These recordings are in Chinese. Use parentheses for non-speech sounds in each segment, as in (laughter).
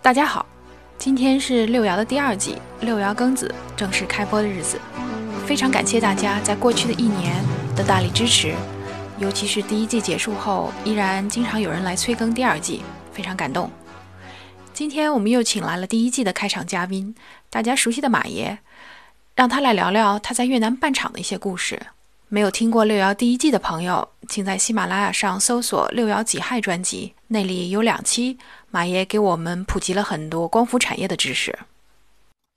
大家好，今天是六爻的第二季，六爻庚子正式开播的日子。非常感谢大家在过去的一年的大力支持，尤其是第一季结束后，依然经常有人来催更第二季，非常感动。今天我们又请来了第一季的开场嘉宾，大家熟悉的马爷，让他来聊聊他在越南办厂的一些故事。没有听过六爻第一季的朋友，请在喜马拉雅上搜索“六爻己亥”专辑，那里有两期，马爷给我们普及了很多光伏产业的知识。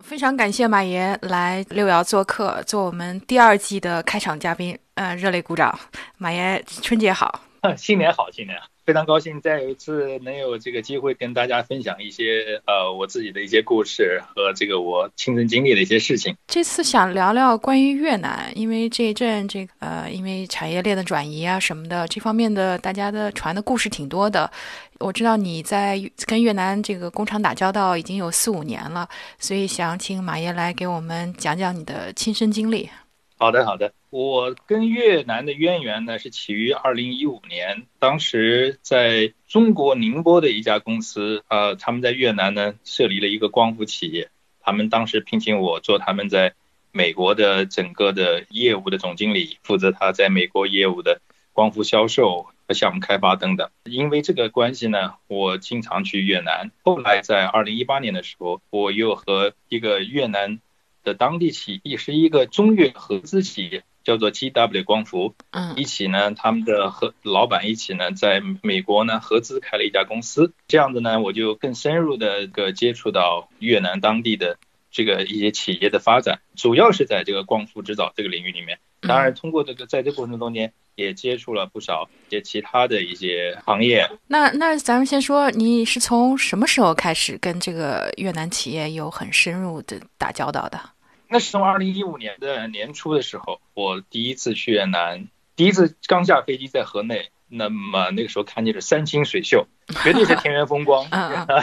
非常感谢马爷来六爻做客，做我们第二季的开场嘉宾。嗯，热烈鼓掌！马爷，春节好！(laughs) 新年好，新年好！非常高兴再有一次能有这个机会跟大家分享一些呃我自己的一些故事和这个我亲身经历的一些事情。这次想聊聊关于越南，因为这一阵这个呃因为产业链的转移啊什么的这方面的大家的传的故事挺多的。我知道你在跟越南这个工厂打交道已经有四五年了，所以想请马爷来给我们讲讲你的亲身经历。好的，好的。我跟越南的渊源呢是起于二零一五年，当时在中国宁波的一家公司，呃，他们在越南呢设立了一个光伏企业，他们当时聘请我做他们在美国的整个的业务的总经理，负责他在美国业务的光伏销售和项目开发等等。因为这个关系呢，我经常去越南。后来在二零一八年的时候，我又和一个越南。的当地企业是一个中越合资企业，叫做 GW 光伏。嗯，一起呢，他们的合老板一起呢，在美国呢合资开了一家公司。这样子呢，我就更深入的个接触到越南当地的这个一些企业的发展，主要是在这个光伏制造这个领域里面。当然，通过这个在这过程中间也接触了不少一些其他的一些行业。那那咱们先说，你是从什么时候开始跟这个越南企业有很深入的打交道的？那是从二零一五年的年初的时候，我第一次去越南，第一次刚下飞机在河内，那么那个时候看见了山清水秀，绝对是田园风光。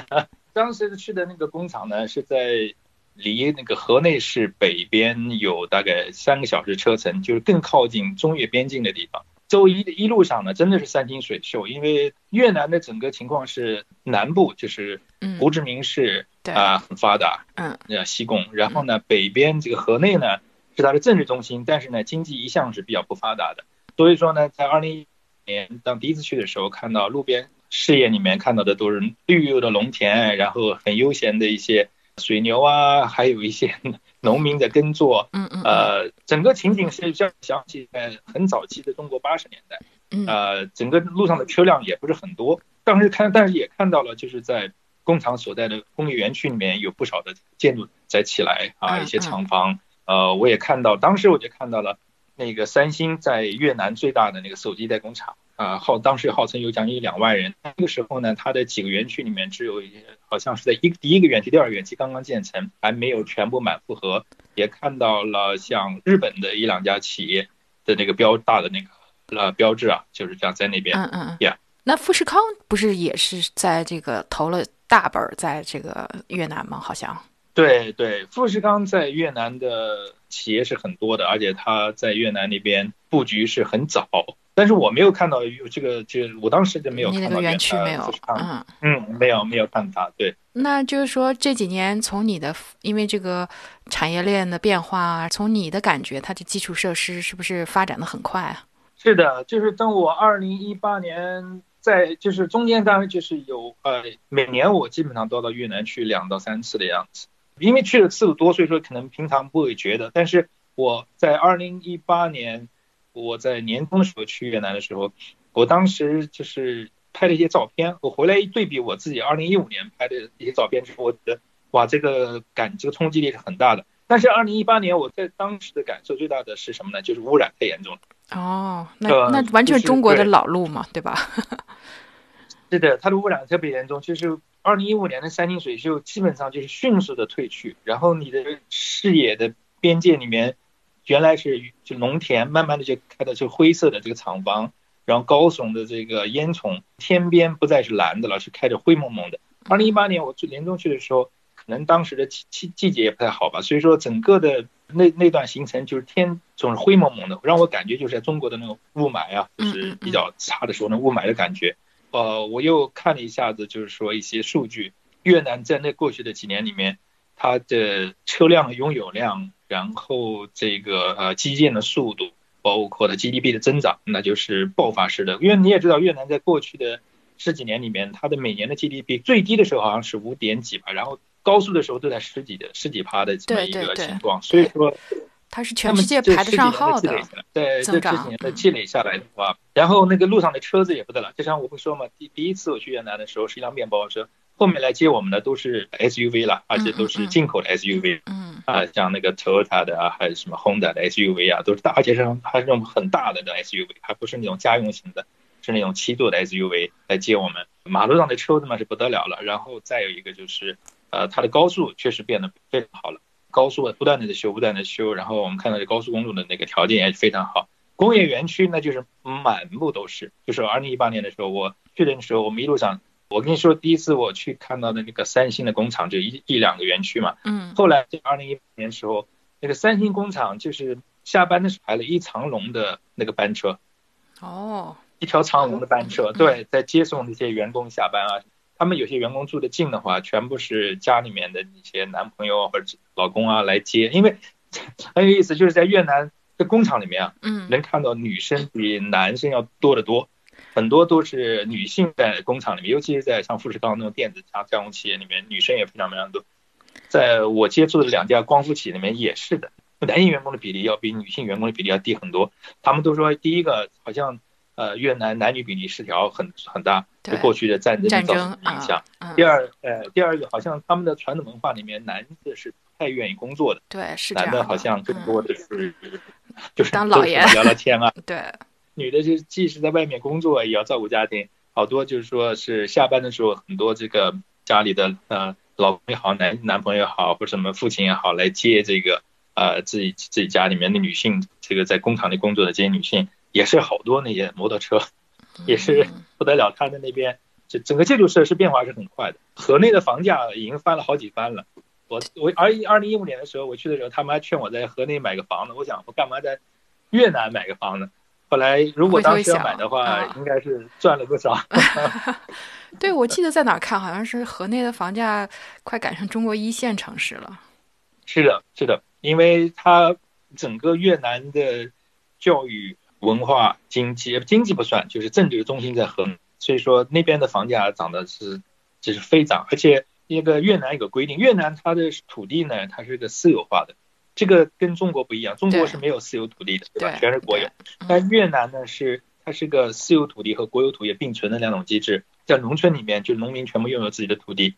(laughs) 当时去的那个工厂呢，是在离那个河内市北边有大概三个小时车程，就是更靠近中越边境的地方。周一的一路上呢，真的是山清水秀，因为越南的整个情况是南部就是胡志明市啊很发达，嗯，那西贡，然后呢北边这个河内呢是它的政治中心，但是呢经济一向是比较不发达的，所以说呢在二零一年当第一次去的时候，看到路边视野里面看到的都是绿油的农田，然后很悠闲的一些水牛啊，还有一些。(laughs) 农民的耕作，嗯嗯，呃，整个情景是像想起在很早期的中国八十年代，嗯，呃，整个路上的车辆也不是很多，当时看，但是也看到了，就是在工厂所在的工业园区里面有不少的建筑在起来啊，一些厂房，呃，我也看到，当时我就看到了那个三星在越南最大的那个手机代工厂。啊，号当时号称有将近两万人。那个时候呢，它的几个园区里面只有一些，好像是在一第一个园区、第二个园区刚刚建成，还没有全部满负荷。也看到了像日本的一两家企业的那个标大的那个呃标志啊，就是这样在那边。嗯嗯嗯。呀，那富士康不是也是在这个投了大本在这个越南吗？好像。对对，富士康在越南的企业是很多的，而且它在越南那边布局是很早。但是我没有看到有这个，就我当时就没有看到园区没有，嗯嗯，没有没有看到，对。那就是说这几年从你的，因为这个产业链的变化，从你的感觉，它的基础设施是不是发展的很快啊？是的，就是等我二零一八年在，就是中间当然就是有呃，每年我基本上都要到越南去两到三次的样子，因为去的次数多，所以说可能平常不会觉得，但是我在二零一八年。我在年终的时候去越南的时候，我当时就是拍了一些照片，我回来一对比我自己二零一五年拍的一些照片之后，我觉得哇，这个感这个冲击力是很大的。但是二零一八年我在当时的感受最大的是什么呢？就是污染太严重了。哦，那那完全中国的老路嘛，对吧？(laughs) 是的，它的污染特别严重。就是二零一五年的山清水秀基本上就是迅速的退去，然后你的视野的边界里面。原来是就农田，慢慢的就开到就灰色的这个厂房，然后高耸的这个烟囱，天边不再是蓝的了，是开着灰蒙蒙的。二零一八年我去年中去的时候，可能当时的季季季节也不太好吧，所以说整个的那那段行程就是天总是灰蒙蒙的，让我感觉就是在中国的那种雾霾啊，就是比较差的时候那雾霾的感觉。呃，我又看了一下子，就是说一些数据，越南在那过去的几年里面，它的车辆拥有量，然后这个呃基建的速度，包括它 GDP 的增长，那就是爆发式的。因为你也知道，越南在过去的十几年里面，它的每年的 GDP 最低的时候好像是五点几吧，然后高速的时候都在十几的十几趴的这么一个情况，所以说。它是全世界排得上号的，在这十几年的积累下来的话，然后那个路上的车子也不得了。就像我会说嘛，第第一次我去越南的时候是一辆面包车，后面来接我们的都是 SUV 了，而且都是进口的 SUV。嗯啊，像那个 Toyota 的啊，还有什么 Honda 的 SUV 啊，都是大，而且是还是那种很大的那 SUV，还不是那种家用型的，是那种七座的 SUV 来接我们。马路上的车子嘛是不得了了，然后再有一个就是，呃，它的高速确实变得非常好了。高速不断的在修，不断的修，然后我们看到这高速公路的那个条件也非常好。工业园区那就是满目都是。就是二零一八年的时候，我去的时候，我们一路上，我跟你说，第一次我去看到的那个三星的工厂就一一两个园区嘛。嗯。后来在二零一八年时候，那个三星工厂就是下班的时候排了一长龙的那个班车。哦。一条长龙的班车，对，在接送那些员工下班啊。他们有些员工住的近的话，全部是家里面的一些男朋友或者老公啊来接，因为 (laughs) 很有意思，就是在越南的工厂里面啊，嗯，能看到女生比男生要多得多，很多都是女性在工厂里面，尤其是在像富士康那种电子加加工企业里面，女生也非常非常多。在我接触的两家光伏企业里面也是的，男性员工的比例要比女性员工的比例要低很多。他们都说第一个好像。呃，越南男女比例失调很很大，对过去的战争造成的影响。第二，呃，第二个好像他们的传统文化里面，男的是不太愿意工作的。对，是男的好像更多的是就是当老爷聊聊天啊。(laughs) 对，女的就既是在外面工作，也要照顾家庭。好多就是说是下班的时候，很多这个家里的呃老公也好，男男朋友也好，或者什么父亲也好，来接这个呃自己自己家里面的女性，这个在工厂里工作的这些女性。也是好多那些摩托车，也是不得了。他的那边，这整个建筑设施变化是很快的。河内的房价已经翻了好几番了。我我二一二零一五年的时候我去的时候，他们还劝我在河内买个房子。我想我干嘛在越南买个房子？后来如果当时要买的话，应该是赚了不少。(laughs) 对，我记得在哪看，好像是河内的房价快赶上中国一线城市了。是的，是的，因为它整个越南的教育。文化、经济，经济不算，就是政治中心在河内，所以说那边的房价涨的是就是飞涨，而且那个越南有个规定，越南它的土地呢，它是个私有化的，这个跟中国不一样，中国是没有私有土地的，对吧？全是国有，但越南呢是它是个私有土地和国有土地并存的两种机制，在农村里面，就农民全部拥有自己的土地，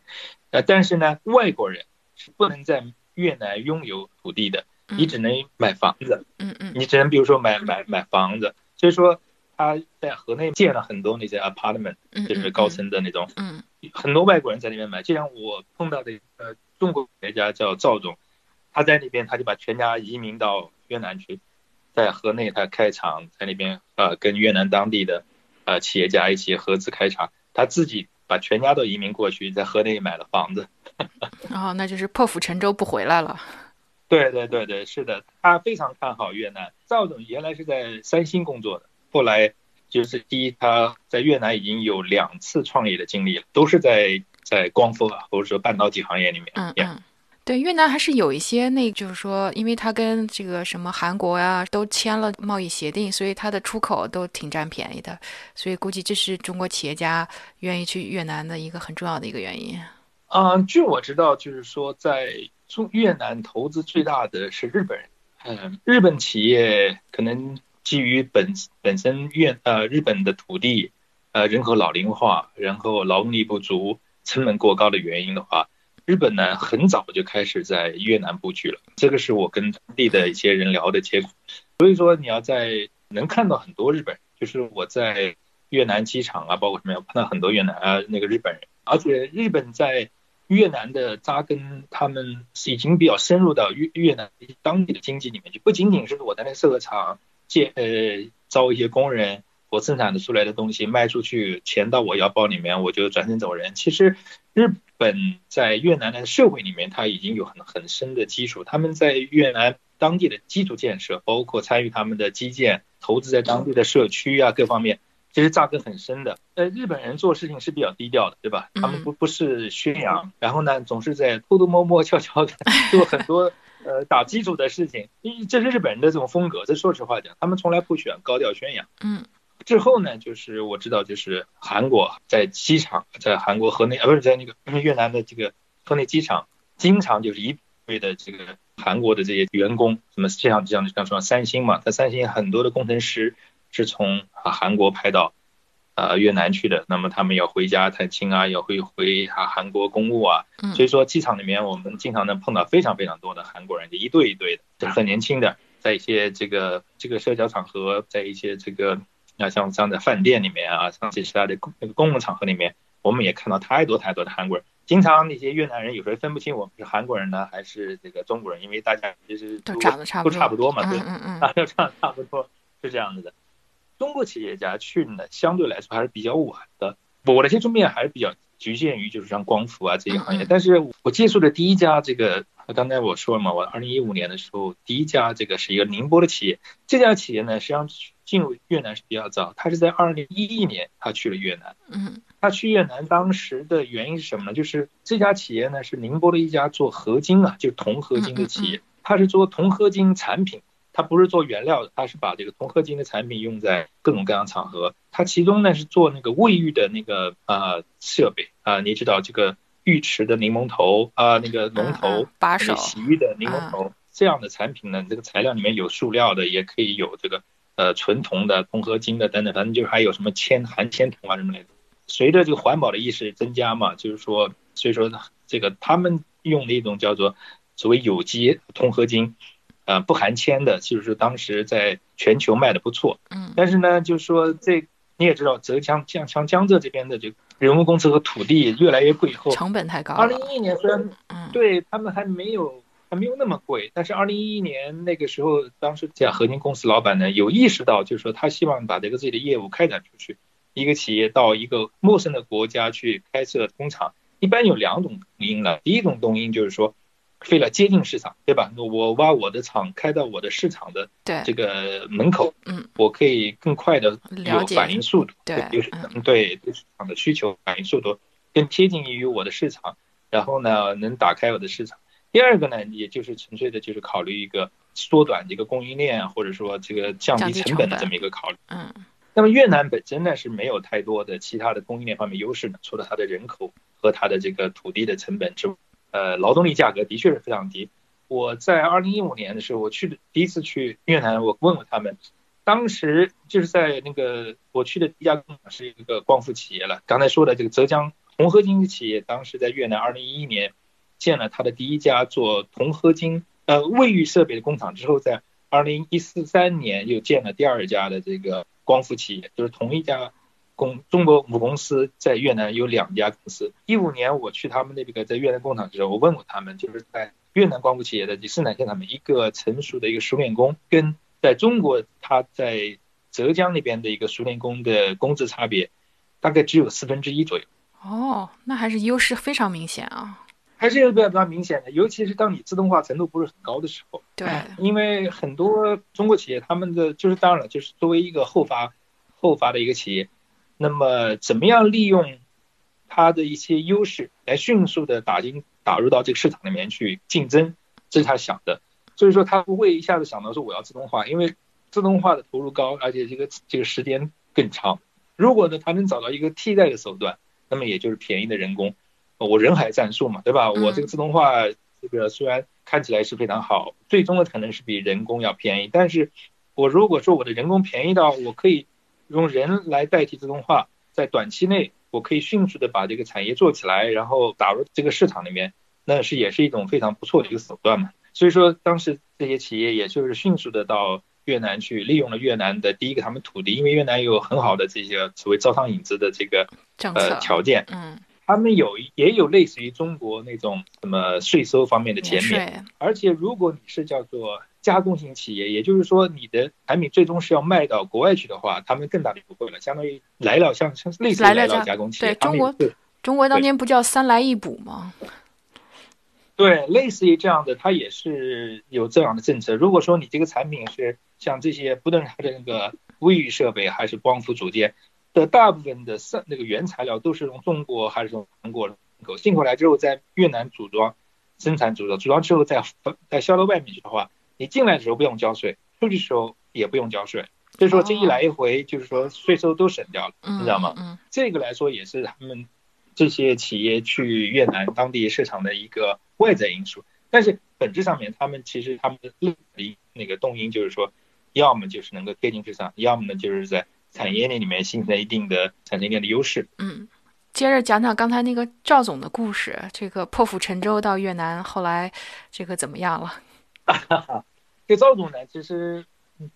呃，但是呢，外国人是不能在越南拥有土地的。你只能买房子，嗯嗯，你只能比如说买买买房子，所以说他在河内建了很多那些 apartment，就是高层的那种，嗯，很多外国人在那边买，就像我碰到的呃中国企业家叫赵总，他在那边他就把全家移民到越南去，在河内他开厂，在那边呃跟越南当地的呃企业家一起合资开厂，他自己把全家都移民过去，在河内买了房子，然后，那就是破釜沉舟不回来了。对对对对，是的，他非常看好越南。赵总原来是在三星工作的，后来就是第一，他在越南已经有两次创业的经历了，都是在在光伏啊，或者说半导体行业里面。嗯嗯，对，越南还是有一些，那就是说，因为他跟这个什么韩国呀都签了贸易协定，所以它的出口都挺占便宜的，所以估计这是中国企业家愿意去越南的一个很重要的一个原因。嗯，据我知道，就是说在。中越南投资最大的是日本人，嗯，日本企业可能基于本本身越呃日本的土地，呃人口老龄化，然后劳动力不足，成本过高的原因的话，日本呢很早就开始在越南布局了。这个是我跟当地的一些人聊的结果。所以说你要在能看到很多日本人，就是我在越南机场啊，包括什么样碰到很多越南啊那个日本人，而且日本在。越南的扎根，他们已经比较深入到越越南当地的经济里面去，不仅仅是我在那个设厂建呃招一些工人，我生产的出来的东西卖出去，钱到我腰包里面，我就转身走人。其实日本在越南的社会里面，它已经有很很深的基础，他们在越南当地的基础建设，包括参与他们的基建，投资在当地的社区啊各方面，其实扎根很深的。呃，日本人做事情是比较低调的，对吧？他们不不是宣扬，然后呢，总是在偷偷摸摸、悄悄的 (laughs) 做很多呃打基础的事情。因为这是日本人的这种风格。这说实话讲，他们从来不喜欢高调宣扬。嗯。之后呢，就是我知道，就是韩国在机场，在韩国河内啊，不是在那个越南的这个河内机场，经常就是一堆的这个韩国的这些员工，什么像这样的，像说三星嘛，在三星很多的工程师是从啊韩国派到啊越南去的，那么他们要回家探亲啊，要回回啊韩国公务啊，所以说机场里面我们经常能碰到非常非常多的韩国人，就一对一对的，就是很年轻的，在一些这个这个社交场合，在一些这个。那像像在饭店里面啊，像其他的公那个公共场合里面，我们也看到太多太多的韩国人。经常那些越南人有时候分不清我们是韩国人呢，还是这个中国人，因为大家其实都长得差不都差不多嘛，对，嗯嗯，(laughs) 大家长得差不多，是这样子的。中国企业家去呢，相对来说还是比较晚的。我的接触面还是比较局限于就是像光伏啊这一行业，但是我接触的第一家这个。刚才我说了嘛，我二零一五年的时候，第一家这个是一个宁波的企业。这家企业呢，实际上进入越南是比较早，他是在二零一一年他去了越南。嗯，他去越南当时的原因是什么呢？就是这家企业呢是宁波的一家做合金啊，就是铜合金的企业。他是做铜合金产品，他不是做原料的，它是把这个铜合金的产品用在各种各样场合。它其中呢是做那个卫浴的那个啊设备啊，你知道这个。浴池的柠檬头啊，那个龙头，把手洗浴的柠檬头，这样的产品呢，这个材料里面有塑料的，也可以有这个呃纯铜的、铜合金的等等，反正就是还有什么铅、含铅铜啊什么类的。随着这个环保的意识增加嘛，就是说，所以说这个他们用的一种叫做所谓有机铜合金，呃，不含铅的，就是当时在全球卖的不错。嗯。但是呢，就是说这你也知道，浙江江像江浙这边的这个。人工工资和土地越来越贵以后，成本太高。二零一一年虽然，对他们还没有还没有那么贵，但是二零一一年那个时候，当时这家合金公司老板呢有意识到，就是说他希望把这个自己的业务开展出去。一个企业到一个陌生的国家去开设工厂，一般有两种动因了。第一种动因就是说。为了接近市场，对吧？我挖我的厂开到我的市场的这个门口，嗯，我可以更快的有反应速度，对，就是对对市场的需求反应速度更贴近于我的市场，然后呢，能打开我的市场。第二个呢，也就是纯粹的就是考虑一个缩短这个供应链，或者说这个降低成本的这么一个考虑。嗯，那么越南本身呢是没有太多的其他的供应链方面优势的，除了它的人口和它的这个土地的成本之外。呃，劳动力价格的确是非常低。我在二零一五年的时候，我去的第一次去越南，我问过他们，当时就是在那个我去的第一家工厂是一个光伏企业了。刚才说的这个浙江铜合金企业，当时在越南二零一一年建了他的第一家做铜合金呃卫浴设备的工厂之后，在二零一四三年又建了第二家的这个光伏企业，就是同一家。公中国母公司在越南有两家公司。一五年我去他们那个在越南工厂的时候，我问过他们，就是在越南光伏企业的生产线上面，一个成熟的一个熟练工，跟在中国他在浙江那边的一个熟练工的工资差别，大概只有四分之一左右。哦，那还是优势非常明显啊。还是有比较比较明显的，尤其是当你自动化程度不是很高的时候。对。因为很多中国企业他们的就是当然了，就是作为一个后发后发的一个企业。那么，怎么样利用它的一些优势来迅速的打进打入到这个市场里面去竞争，这是他想的。所以说，他不会一下子想到说我要自动化，因为自动化的投入高，而且这个这个时间更长。如果呢，他能找到一个替代的手段，那么也就是便宜的人工，我人海战术嘛，对吧？我这个自动化这个虽然看起来是非常好，最终的可能是比人工要便宜，但是我如果说我的人工便宜到我可以。用人来代替自动化，在短期内我可以迅速的把这个产业做起来，然后打入这个市场里面，那是也是一种非常不错的一个手段嘛。所以说，当时这些企业也就是迅速的到越南去，利用了越南的第一个他们土地，因为越南有很好的这些所谓招商引资的这个呃条件，嗯，他们有也有类似于中国那种什么税收方面的减免，而且如果你是叫做。加工型企业，也就是说，你的产品最终是要卖到国外去的话，他们更大的优惠了，相当于来了像像类似来了加工企业。对中国，中国当年不叫三来一补吗？对，类似于这样的，它也是有这样的政策。如果说你这个产品是像这些，不论它的那个卫浴设备还是光伏组件，的大部分的三那个原材料都是从中国还是从韩国口进口来之后，在越南组装、生产、组装，组装之后再再销到外面去的话，你进来的时候不用交税，出去时候也不用交税。所以说这一来一回，就是说税收都省掉了，你知道吗？嗯，这个来说也是他们这些企业去越南当地市场的一个外在因素。但是本质上面，他们其实他们的那个动因就是说，要么就是能够贴近市场，要么呢就是在产业链里面形成一定的产业链的优势。嗯，接着讲讲刚才那个赵总的故事，这个破釜沉舟到越南，后来这个怎么样了？(laughs) 这赵总呢，其实。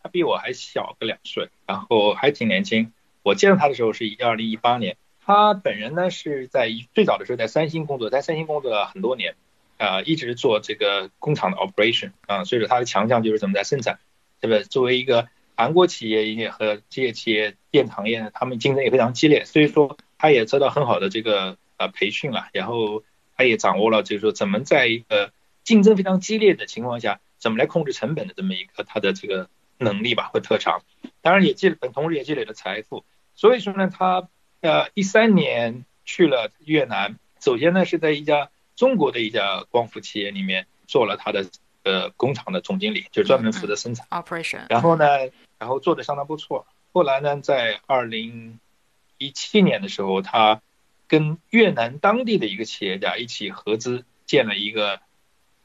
他比我还小个两岁，然后还挺年轻。我见到他的时候是二零一八年。他本人呢是在最早的时候在三星工作，在三星工作了很多年，啊，一直做这个工厂的 operation 啊，所以说他的强项就是怎么在生产，对不对？作为一个韩国企业也和这些企业电子行业呢，他们竞争也非常激烈，所以说他也得到很好的这个呃培训了，然后他也掌握了就是说怎么在一个竞争非常激烈的情况下，怎么来控制成本的这么一个他的这个。能力吧或特长，当然也积累同时也积累了财富。所以说呢，他呃一三年去了越南，首先呢是在一家中国的一家光伏企业里面做了他的呃工厂的总经理，就专门负责生产 operation。然后呢，然后做的相当不错。后来呢，在二零一七年的时候，他跟越南当地的一个企业家一起合资建了一个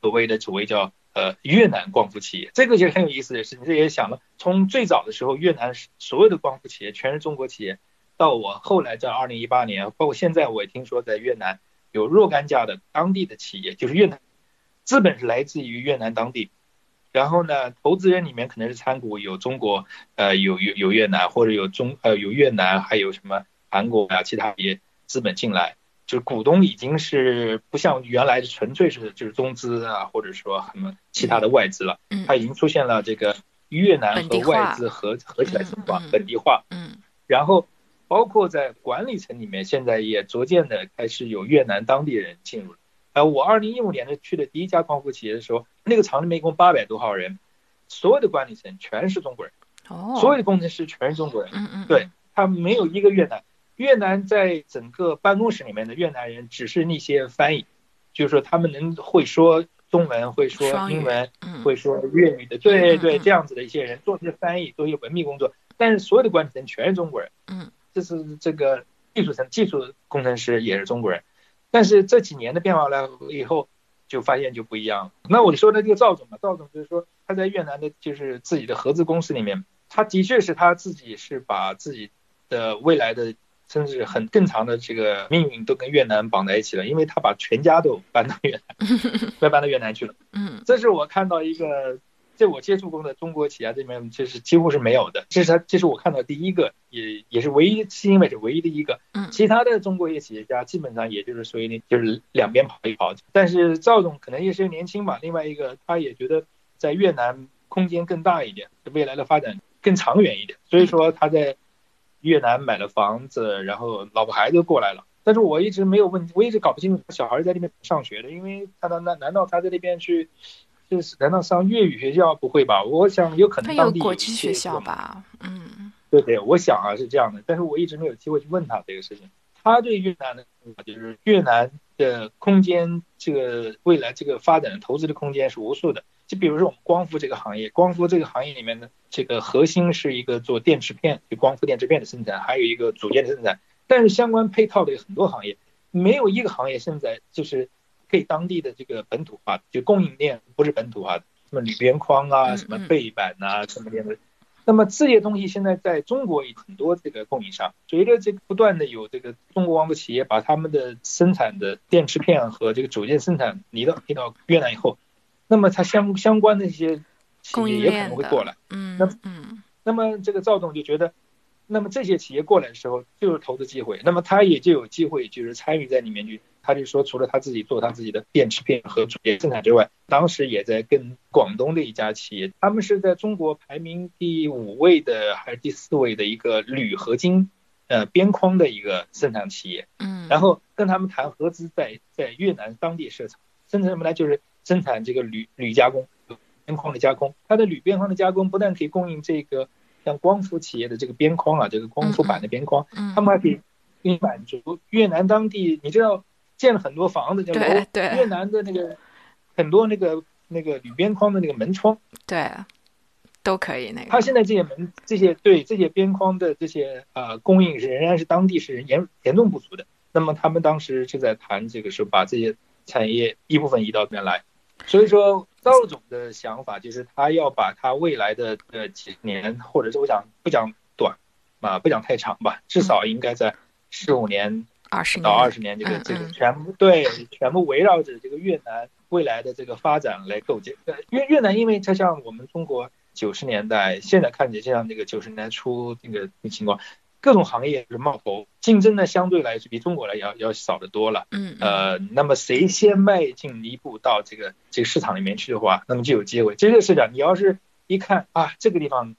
所谓的所谓叫。呃，越南光伏企业，这个就很有意思的是，你这也想了，从最早的时候，越南所有的光伏企业全是中国企业，到我后来在二零一八年，包括现在，我也听说在越南有若干家的当地的企业，就是越南资本是来自于越南当地，然后呢，投资人里面可能是参股有中国，呃，有有有越南，或者有中呃有越南，还有什么韩国啊，其他一些资本进来。就是股东已经是不像原来纯粹是就是中资啊，或者说什么其他的外资了，它已经出现了这个越南和外资合合起来情况，本地化。嗯，然后包括在管理层里面，现在也逐渐的开始有越南当地人进入了。呃，我二零一五年的去的第一家光伏企业的时候，那个厂里面一共八百多号人，所有的管理层全是中国人，哦，所有的工程师全是中国人，嗯嗯，对他没有一个越南。越南在整个办公室里面的越南人只是那些翻译，就是说他们能会说中文，会说英文，会说粤语的，对对，这样子的一些人做这些翻译，做一些文秘工作。但是所有的管理层全是中国人，嗯，这是这个技术层、技术工程师也是中国人。但是这几年的变化了以后，就发现就不一样了。那我说的这个赵总嘛，赵总就是说他在越南的就是自己的合资公司里面，他的确是他自己是把自己的未来的。甚至很更长的这个命运都跟越南绑在一起了，因为他把全家都搬到越南，(laughs) 都搬到越南去了。嗯，这是我看到一个，在我接触过的中国企业这里面，就是几乎是没有的。这是他，这是我看到第一个，也也是唯一，至今为止唯一的一个。嗯，其他的中国一些企业家基本上也就是属于那，就是两边跑一跑。但是赵总可能也是年轻吧，另外一个他也觉得在越南空间更大一点，未来的发展更长远一点，所以说他在。越南买了房子，然后老婆孩子过来了，但是我一直没有问，我一直搞不清楚小孩在那边上学的，因为他难难难道他在那边去，就是难道上粤语学校不会吧？我想有可能当地国际学校吧，嗯，对对，我想啊是这样的，但是我一直没有机会去问他这个事情。他对越南的就是越南的空间，这个未来这个发展投资的空间是无数的。就比如说我们光伏这个行业，光伏这个行业里面呢，这个核心是一个做电池片，就光伏电池片的生产，还有一个组件的生产。但是相关配套的有很多行业，没有一个行业现在就是可以当地的这个本土化，就供应链不是本土化的，什么铝边框啊，什么背板啊，什么样的。那么这些东西现在在中国有很多这个供应商，随着这个不断的有这个中国光伏企业把他们的生产的电池片和这个组件生产移到移到越南以后。那么它相相关的一些企业也可能会过来，嗯，那嗯，那么这个赵总就觉得，那么这些企业过来的时候就是投资机会，那么他也就有机会就是参与在里面去。他就说，除了他自己做他自己的电池片和主业生产之外，当时也在跟广东的一家企业，他们是在中国排名第五位的还是第四位的一个铝合金呃边框的一个生产企业，嗯，然后跟他们谈合资，在在越南当地设厂，生产什么呢？就是。生产这个铝铝加工边框的加工，它的铝边框的加工不但可以供应这个像光伏企业的这个边框啊，这个光伏板的边框，嗯，他们还可以满足越南当地，你知道建了很多房子，叫楼对，对越南的那个很多那个那个铝边框的那个门窗，对，都可以那个，它现在这些门这些对这些边框的这些呃供应是仍然是当地是严严重不足的。那么他们当时就在谈这个，是把这些产业一部分移到这边来。所以说，赵总的想法就是他要把他未来的呃几年，或者是我想不讲短啊，不讲太长吧，至少应该在十五年二十到二年，十年这个嗯这个嗯。全部对全部围绕着这个越南未来的这个发展来构建。呃越越南因为它像我们中国九十年代，现在看起来像那个九十年代初那个那情况，各种行业是冒头，竞争呢相对来说比中国来要要少得多了。嗯，嗯呃，那么谁先迈进一步到这个这个市场里面去的话，那么就有机会。这个市场你要是一看啊，这个地方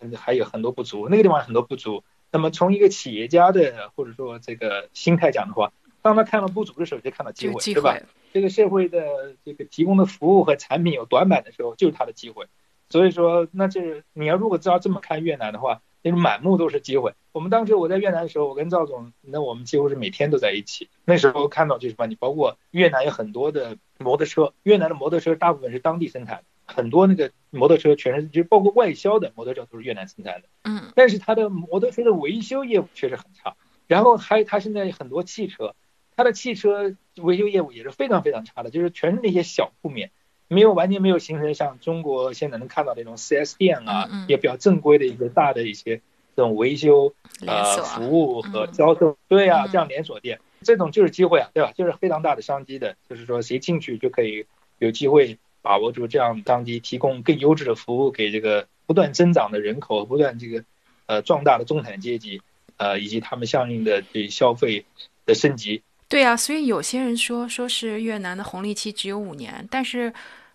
嗯还有很多不足，那个地方很多不足，那么从一个企业家的或者说这个心态讲的话，当他看到不足的时候，就看到机会，对吧？这个社会的这个提供的服务和产品有短板的时候，就是他的机会。所以说，那这你要如果知道这么看越南的话，那是满目都是机会。我们当时我在越南的时候，我跟赵总，那我们几乎是每天都在一起。那时候看到就是说，你包括越南有很多的摩托车，越南的摩托车大部分是当地生产的，很多那个摩托车全是，就包括外销的摩托车都是越南生产的。嗯但是它的摩托车的维修业务确实很差。然后还有它现在很多汽车，它的汽车维修业务也是非常非常差的，就是全是那些小铺面，没有完全没有形成像中国现在能看到那种 4S 店啊，嗯嗯也比较正规的一些大的一些这种维修呃，服务和嗯销售，对呀、嗯这样连锁店，这种就是机会啊，对吧？就是非常大的商机的，就是说谁进去就可以有机会把握住这样商机，提供更优质的服务给这个不断增长的人口，不断这个呃壮大的中产阶级，呃以及他们相应的对消费的升级。对啊，所以有些人说说是越南的红利期只有五年，但是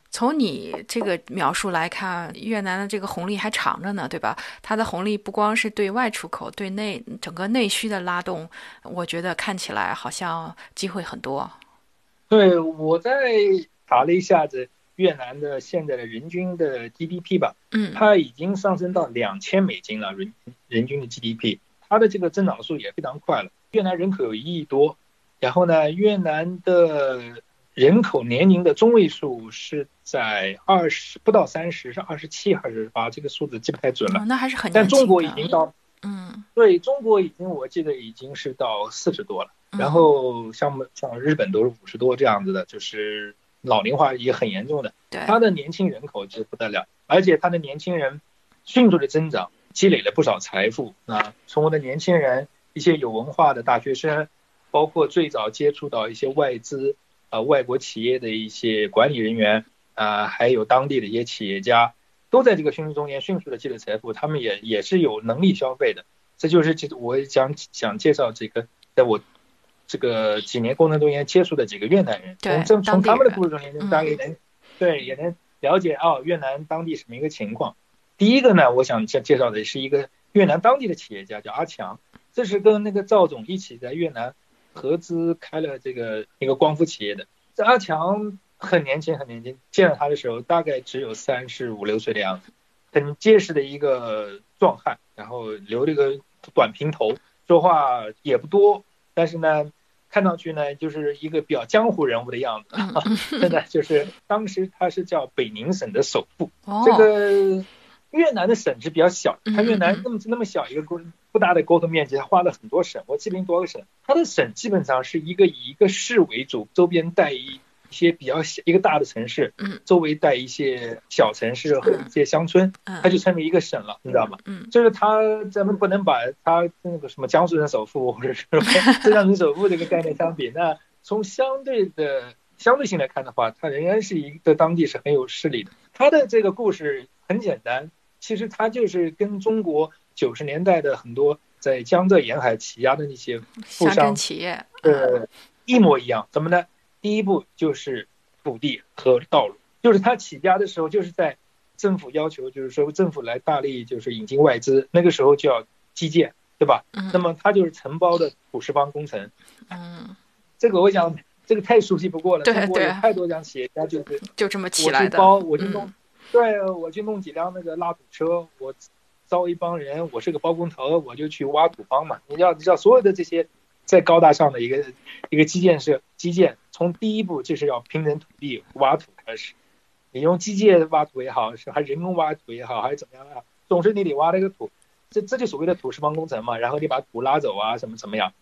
从你这个描述来看，越南的这个红利还长着呢，对吧？它的红利不光是对外出口，对内整个内需的拉动，我觉得看起来好像机会很多。对，我在查了一下子越南的现在的人均的 GDP 吧，嗯它已经上升到两千美金了，人人均的 GDP，它的这个增长速也非常快了。越南人口有一亿多，然后呢，越南的人口年龄的中位数是在二十不到三十，是二十七还是八，这个数字记不太准了。哦，那还是很但。中国已经到，嗯，对中国已经我记得已经是到四十多了。嗯然后像像日本都是五十多这样子的，就是老龄化也很严重的。对，它的年轻人口就不得了，而且他的年轻人迅速的增长，积累了不少财富啊。从我的年轻人，一些有文化的大学生，包括最早接触到一些外资啊、外国企业的一些管理人员啊、还有当地的一些企业家，都在这个迅速中间迅速的积累财富，他们也也是有能力消费的。这就是这我想想介绍这个，在我这个几年过程中间接触的几个越南人，对从这从他们的故事中间，嗯大概能、对也能了解哦越南当地什么一个情况。第一个呢，我想介介绍的是一个越南当地的企业家叫阿强，这是跟那个赵总一起在越南合资开了这个一个光伏企业的。这阿强很年轻很年轻，见到他的时候大概只有三十五六岁的样子，很结实的一个壮汉，然后留了个短平头，说话也不多，但是呢，看上去呢就是一个比较江湖人物的样子。嗯真的就是当时他是叫北宁省的首富，哦，这个越南的省是比较小，嗯它越嗯南那么那么小一个国不大的沟通面积，他划了很多省，我记不清多少个省。他的省基本上是一个以一个市为主，周边带一一些比较小一个大的城市，嗯周围带一些小城市和一些乡村，嗯它就成为一个省了，你知道吗？嗯就是他，咱们不能把他那个什么江苏省首富或者是浙江省首富这个概念相比，那从相对的相对性来看的话，他仍然是一个当地是很有势力的。他的这个故事很简单，其实他就是跟中国九十年代的很多在江浙沿海起家的那些富商企业，呃一模一样。怎么呢？第一步就是土地和道路，就是他起家的时候就是在政府要求，就是说政府来大力就是引进外资，那个时候就要基建，对吧？嗯那么他就是承包的土石方工程，嗯，这个我想这个太熟悉不过了。对中国有对太多家企业家就是就这么起我来的。去包，我去弄嗯，对，我去弄几辆那个拉土车，我招一帮人，我是个包工头，我就去挖土方嘛。你要你知道，所有的这些再高大上的一个一个基建是基建，从第一步就是要平整土地、挖土开始。你用机械挖土也好，是还人工挖土也好，还是怎么样啊？总是你得挖那个土，这这就所谓的土石方工程嘛。然后你把土拉走啊，什么怎么样，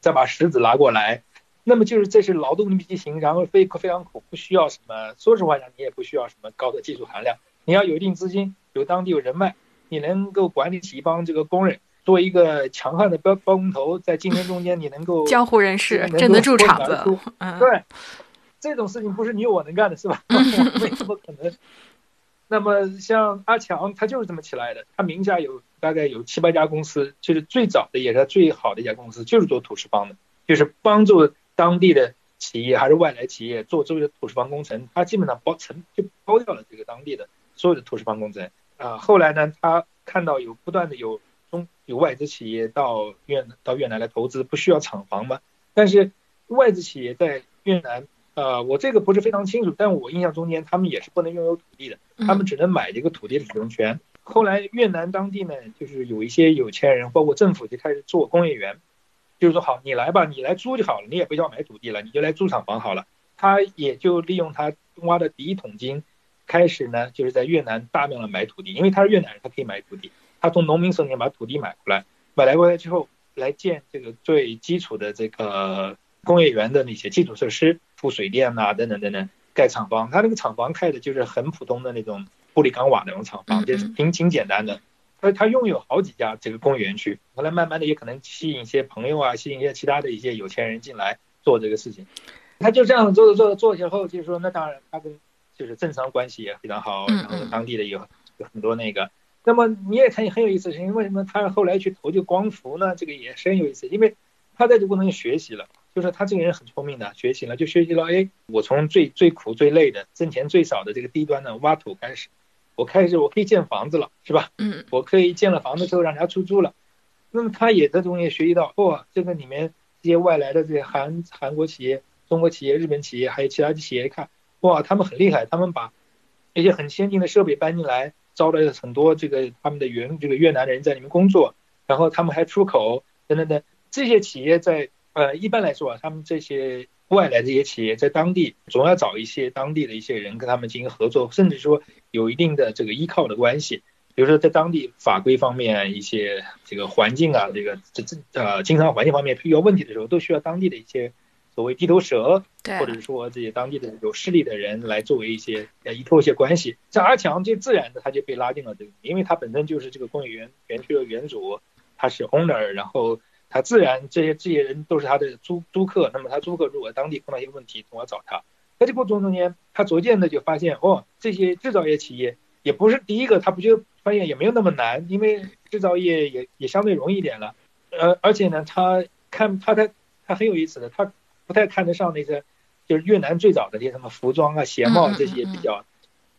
再把石子拉过来。那么就是这是劳动密集型，然后非非常苦，不需要什么。说实话讲，你也不需要什么高的技术含量，你要有一定资金，有当地有人脉，你能够管理起一帮这个工人，做一个强悍的包包工头，在竞争中间你能够 (laughs) 江湖人士镇得住场子。对，这种事情不是你我能干的，是吧？(laughs) 没怎么可能。那么像阿强，他就是这么起来的。他名下有大概有七八家公司，就是最早的也是他最好的一家公司，就是做土石方的，就是帮助。当地的企业还是外来企业做这个土石方工程，他基本上包成就包掉了这个当地的所有的土石方工程啊。后来呢，他看到有不断的有中有外资企业到越到越南来投资，不需要厂房嘛？但是外资企业在越南，呃，我这个不是非常清楚，但我印象中间他们也是不能拥有土地的，他们只能买这个土地的使用权。后来越南当地呢，就是有一些有钱人，包括政府就开始做工业园。就是说好，你来吧，你来租就好了，你也不要买土地了，你就来租厂房好了。他也就利用他挖的第一桶金，开始呢，就是在越南大量的买土地，因为他是越南人，他可以买土地。他从农民手里面把土地买过来，买来过来之后，来建这个最基础的这个工业园的那些基础设施，铺水电呐，等等等等，盖厂房。他那个厂房盖的就是很普通的那种玻璃钢瓦那种厂房，就是挺挺简单的。他他拥有好几家这个工业园区，后来慢慢的也可能吸引一些朋友啊，吸引一些其他的一些有钱人进来做这个事情。他就这样做着做着做起后，就是说那当然他跟就是政商关系也非常好，然后当地的有有很多那个。那么你也看很有意思，是因为什么？他后来去投这个光伏呢？这个也是很有意思，因为他在这过程中学习了，就是他这个人很聪明的，学习了就学习了。哎，我从最最苦最累的、挣钱最少的这个低端的挖土开始。我开始我可以建房子了，是吧？嗯，(laughs) 我可以建了房子之后让人家出租了。那么他也在中间学习到，哦，这个里面这些外来的这些韩韩国企业、中国企业、日本企业还有其他的企业，看，哇，他们很厉害，他们把一些很先进的设备搬进来，招了很多这个他们的原这个越南人在里面工作，然后他们还出口等等等。这些企业在呃一般来说啊，他们这些。外来这些企业在当地总要找一些当地的一些人跟他们进行合作，甚至说有一定的这个依靠的关系。比如说在当地法规方面一些这个环境啊，这个这这呃经商环境方面遇到问题的时候，都需要当地的一些所谓地头蛇，或者说这些当地的有势力的人来作为一些呃依托一些关系。像阿强就自然的他就被拉进了这个，因为他本身就是这个工业园园区的园主，他是 owner，然后。他自然这些这些人都是他的租租客，那么他租客如果当地碰到一些问题，总要找他。在这过程中间，他逐渐的就发现，哦，这些制造业企业也不是第一个，他不就发现也没有那么难，因为制造业也也相对容易一点了。呃，而且呢，他看他他他很有意思的，他不太看得上那些就是越南最早的那些什么服装啊、鞋帽这些比较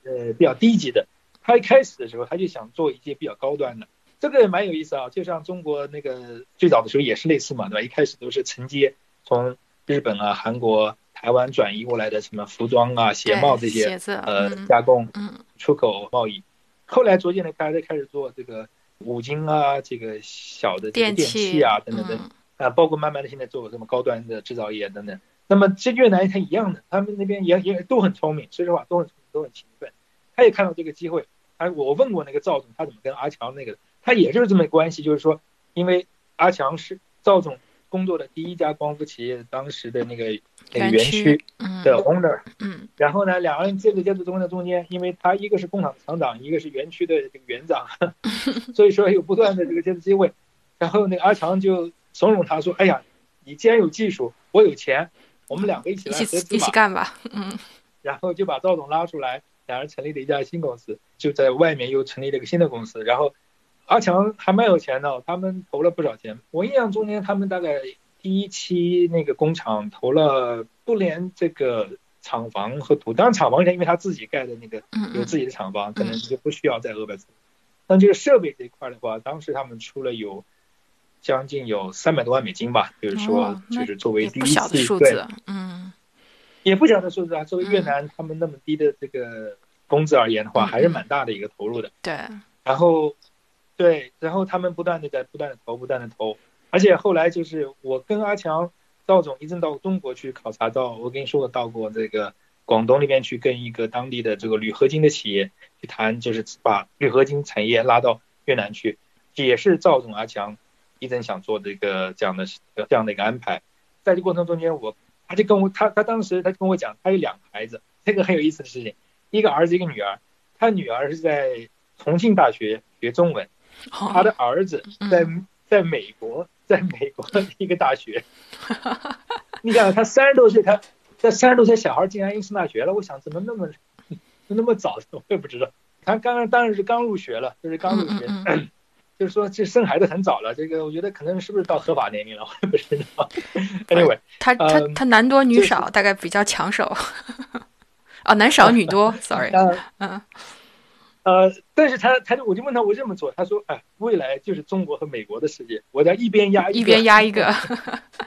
呃比较低级的。他一开始的时候，他就想做一些比较高端的。这个也蛮有意思啊，就像中国那个最早的时候也是类似嘛，对吧？一开始都是承接从日本啊、韩国、台湾转移过来的什么服装啊、鞋帽这些呃加工、出口贸易，后来逐渐的大家开始做这个五金啊，这个小的电器啊等等等啊，包括慢慢的现在做什么高端的制造业等等。那么这越南它一样的，他们那边也也都很聪明，说实话都很都很勤奋。他也看到这个机会，哎，我问过那个赵总，他怎么跟阿强那个。他也就是这么关系，就是说，因为阿强是赵总工作的第一家光伏企业当时的那个那个园区的 owner，嗯，然后呢，两个人接着接着中的中间，因为他一个是工厂厂长，一个是园区的这个园长，(laughs) 所以说有不断的这个接触机会，然后那个阿强就怂恿他说：“哎呀，你既然有技术，我有钱，我们两个一起来合资吧。”一起干吧，嗯，(laughs) 然后就把赵总拉出来，两人成立了一家新公司，就在外面又成立了一个新的公司，然后。阿强还蛮有钱的，他们投了不少钱。我印象中间，他们大概第一期那个工厂投了不连这个厂房和土，当然厂房是因为他自己盖的那个有自己的厂房，可能就不需要再额外出。但这个设备这一块的话，当时他们出了有将近有三百多万美金吧，就是说就是作为第一次对，嗯，也不小的数字啊。作为越南他们那么低的这个工资而言的话，还是蛮大的一个投入的。对，然后。对，然后他们不断的在不断的投，不断的投，而且后来就是我跟阿强、赵总一阵到中国去考察，到我跟你说过到过这个广东那边去跟一个当地的这个铝合金的企业去谈，就是把铝合金产业拉到越南去，也是赵总、阿强一直想做的一个这样的这样的一个安排。在这过程中间，我他就跟我他他当时他就跟我讲，他有两个孩子，这个很有意思的事情，一个儿子一个女儿，他女儿是在重庆大学学中文。他的儿子在在美国，在美国的一个大学。(laughs) 你想，他三十多岁，他在三十多岁小孩竟然应上大学了。我想，怎么那么那么早？我也不知道。他刚刚当然是刚入学了，就是刚入学，就是说这生孩子很早了。这个我觉得可能是不是到合法年龄了？我也不知道。(laughs) Anyway，他他他男多女少，大概比较抢手。哦，男少女多，Sorry。(laughs) 嗯。呃，但是他，他就我就问他，我这么做，他说，哎，未来就是中国和美国的世界，我在一边压一边压一个。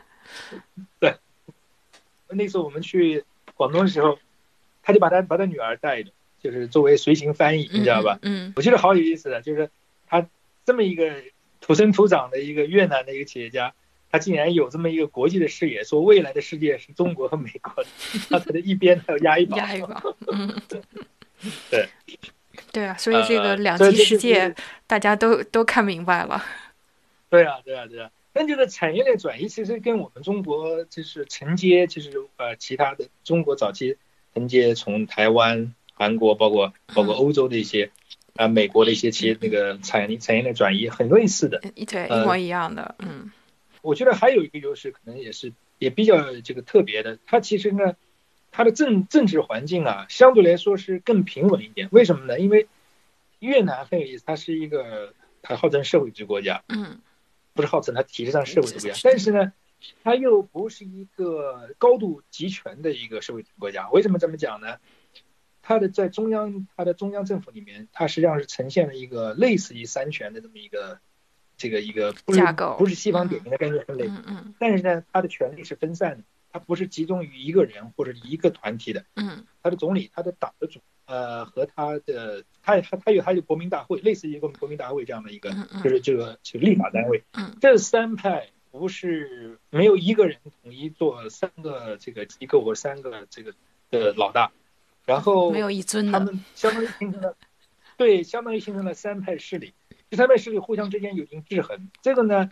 (laughs) 对，那时候我们去广东的时候，他就把他把他女儿带着，就是作为随行翻译，你知道吧？嗯。我觉得好有意思的，就是他这么一个土生土长的一个越南的一个企业家，他竟然有这么一个国际的视野，说未来的世界是中国和美国的，他在一边还要压一把。压一把。嗯。(laughs) 对。(laughs) 对啊，所以这个两极世界大家都都看明白了。对啊，对啊，对啊。但这个产业链转移其实跟我们中国就是承接，就是呃其他的中国早期承接从台湾、韩国，包括包括欧洲的一些啊美国的一些企业那个产业产业链转移很类似的，对，一模一样的。嗯，我觉得还有一个优势，可能也是也比较这个特别的，它其实呢。它的政政治环境啊，相对来说是更平稳一点。为什么呢？因为越南很有意思，它是一个它号称社会主义国家，嗯，不是号称它体制上社会主义国家，但是呢，它又不是一个高度集权的一个社会主义国家。为什么这么讲呢？它的在中央，它的中央政府里面，它实际上是呈现了一个类似于三权的这么一个这个一个架构，不是西方典型的概念分类，嗯嗯，但是呢，它的权力是分散的。它不是集中于一个人或者一个团体的，嗯，他的总理、他的党的主，呃，和他的，他他他有他有国民大会，类似于一个国民大会这样的一个，就是这个就立法单位，嗯，这三派不是没有一个人统一做三个这个机构或三个这个的老大，然后没有一尊他们相当于形成了，对，相当于形成了三派势力，这三派势力互相之间有一定制衡，这个呢，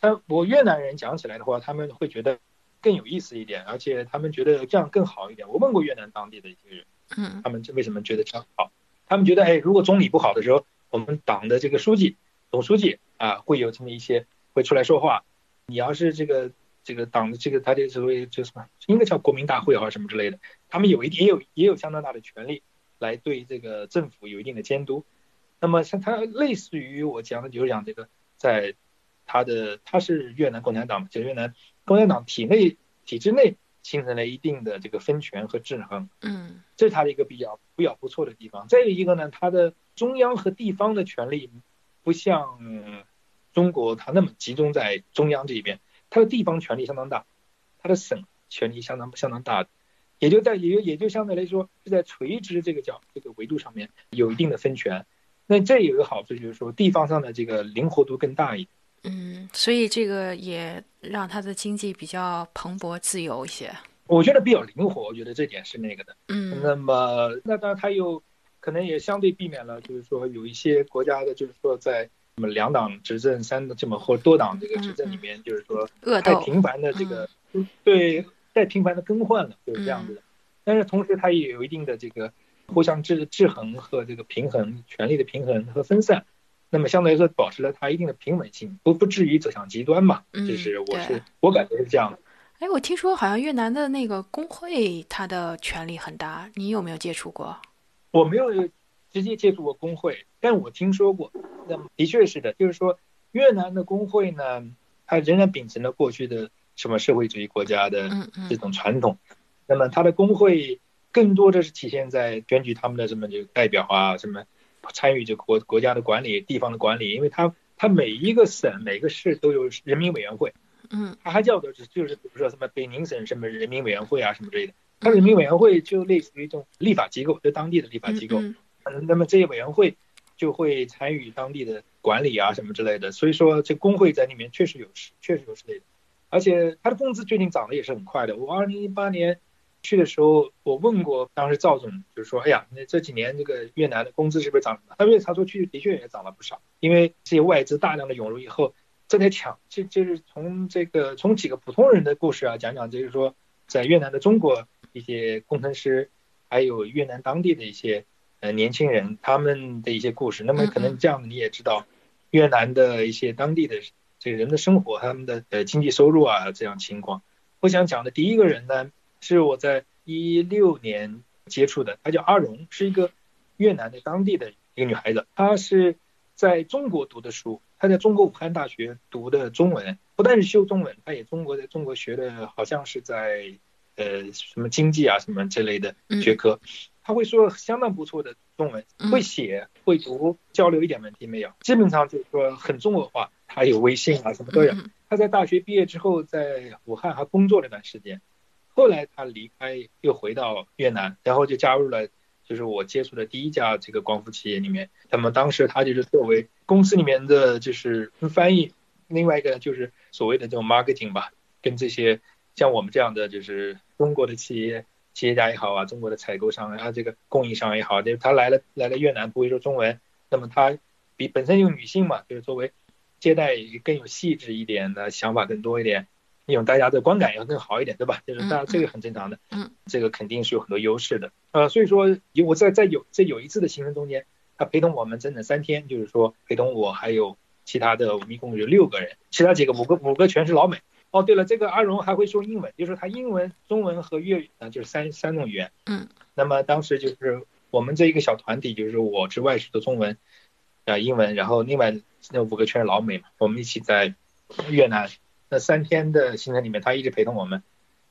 他我越南人讲起来的话，他们会觉得。更有意思一点，而且他们觉得这样更好一点。我问过越南当地的一些人，嗯，他们为什么觉得这样好？他们觉得，哎，如果总理不好的时候，我们党的这个书记、总书记啊，会有这么一些会出来说话。你要是这个这个党的这个他的所谓就什么，应该叫国民大会啊什么之类的，他们有一也有也有相当大的权利来对这个政府有一定的监督。那么像他类似于我讲的，就是讲这个在他的他是越南共产党，就越南。共产党体内体制内形成了一定的这个分权和制衡，嗯，这是它的一个比较比较不错的地方。再有一个呢，它的中央和地方的权力不像中国它那么集中在中央这一边，它的地方权力相当大，它的省权力相当相当大，也就在也就也就相对来说是在垂直这个角这个维度上面有一定的分权。那这有一个好处就是说地方上的这个灵活度更大一点。嗯，所以这个也让他的经济比较蓬勃自由一些。我觉得比较灵活，我觉得这点是那个的。嗯，那么那当然他又可能也相对避免了，就是说有一些国家的，就是说在什么两党执政、三这么或多党这个执政里面，就是说太频繁的这个对太频繁的更换了，就是这样子的。但是同时它也有一定的这个互相制制衡和这个平衡权力的平衡和分散。那么相对来说，保持了它一定的平稳性，不不至于走向极端嘛。嗯，就是我是我感觉是这样的。哎，我听说好像越南的那个工会，它的权力很大，你有没有接触过？我没有直接接触过工会，但我听说过。那么的确是的，就是说越南的工会呢，它仍然秉承了过去的什么社会主义国家的这种传统。那么它的工会更多的是体现在选举他们的什么这个代表啊什么。参与这国国家的管理、地方的管理，因为它它每一个省、每个市都有人民委员会，嗯，它还叫做就是比如说什么北宁省什么人民委员会啊什么之类的，它人民委员会就类似于一种立法机构，就当地的立法机构，嗯，嗯那么这些委员会就会参与当地的管理啊什么之类的。所以说这工会在里面确实有实，确实有实力的。而且他的工资最近涨得也是很快的。我二零一八年去的时候，我问过当时赵总，就是说，哎呀，那这几年这个越南的工资是不是涨了？他说他说去的确也涨了不少，因为这些外资大量的涌入以后。正在抢，就就是从这个从几个普通人的故事啊讲讲，就是说在越南的中国一些工程师，还有越南当地的一些呃年轻人他们的一些故事。那么可能这样你也知道，越南的一些当地的这个人的生活，他们的呃经济收入啊这样情况。我想讲的第一个人呢，是我在一六年接触的，她叫阿荣，是一个越南的当地的一个女孩子，她是在中国读的书。他在中国武汉大学读的中文，不但是修中文，他也中国在中国学的，好像是在呃什么经济啊什么之类的学科。他会说相当不错的中文，会写会读，交流一点问题没有，基本上就是说很中国化。他有微信啊什么都有。他在大学毕业之后在武汉还工作了一段时间，后来他离开又回到越南，然后就加入了。就是我接触的第一家这个光伏企业里面，那么当时他就是作为公司里面的就是翻译，另外一个就是所谓的这种 marketing 吧，跟这些像我们这样的就是中国的企业企业家也好啊，中国的采购商啊，这个供应商也好，就是他来了来了越南不会说中文，那么他比本身有女性嘛，就是作为接待更有细致一点的想法更多一点。用大家的观感要更好一点，对吧？就是大家这个很正常的，嗯，这个肯定是有很多优势的，呃，所以说有我在在有在有一次的行程中间，他陪同我们整整三天，就是说陪同我还有其他的，我们一共有六个人，其他几个五个五个全是老美。哦，对了，这个阿荣还会说英文，就是他英文、中文和粤语呢，就是三三种语言。嗯。那么当时就是我们这一个小团体，就是我之外是的中文，啊英文，然后另外那五个全是老美嘛，我们一起在越南。那三天的行程里面，他一直陪同我们，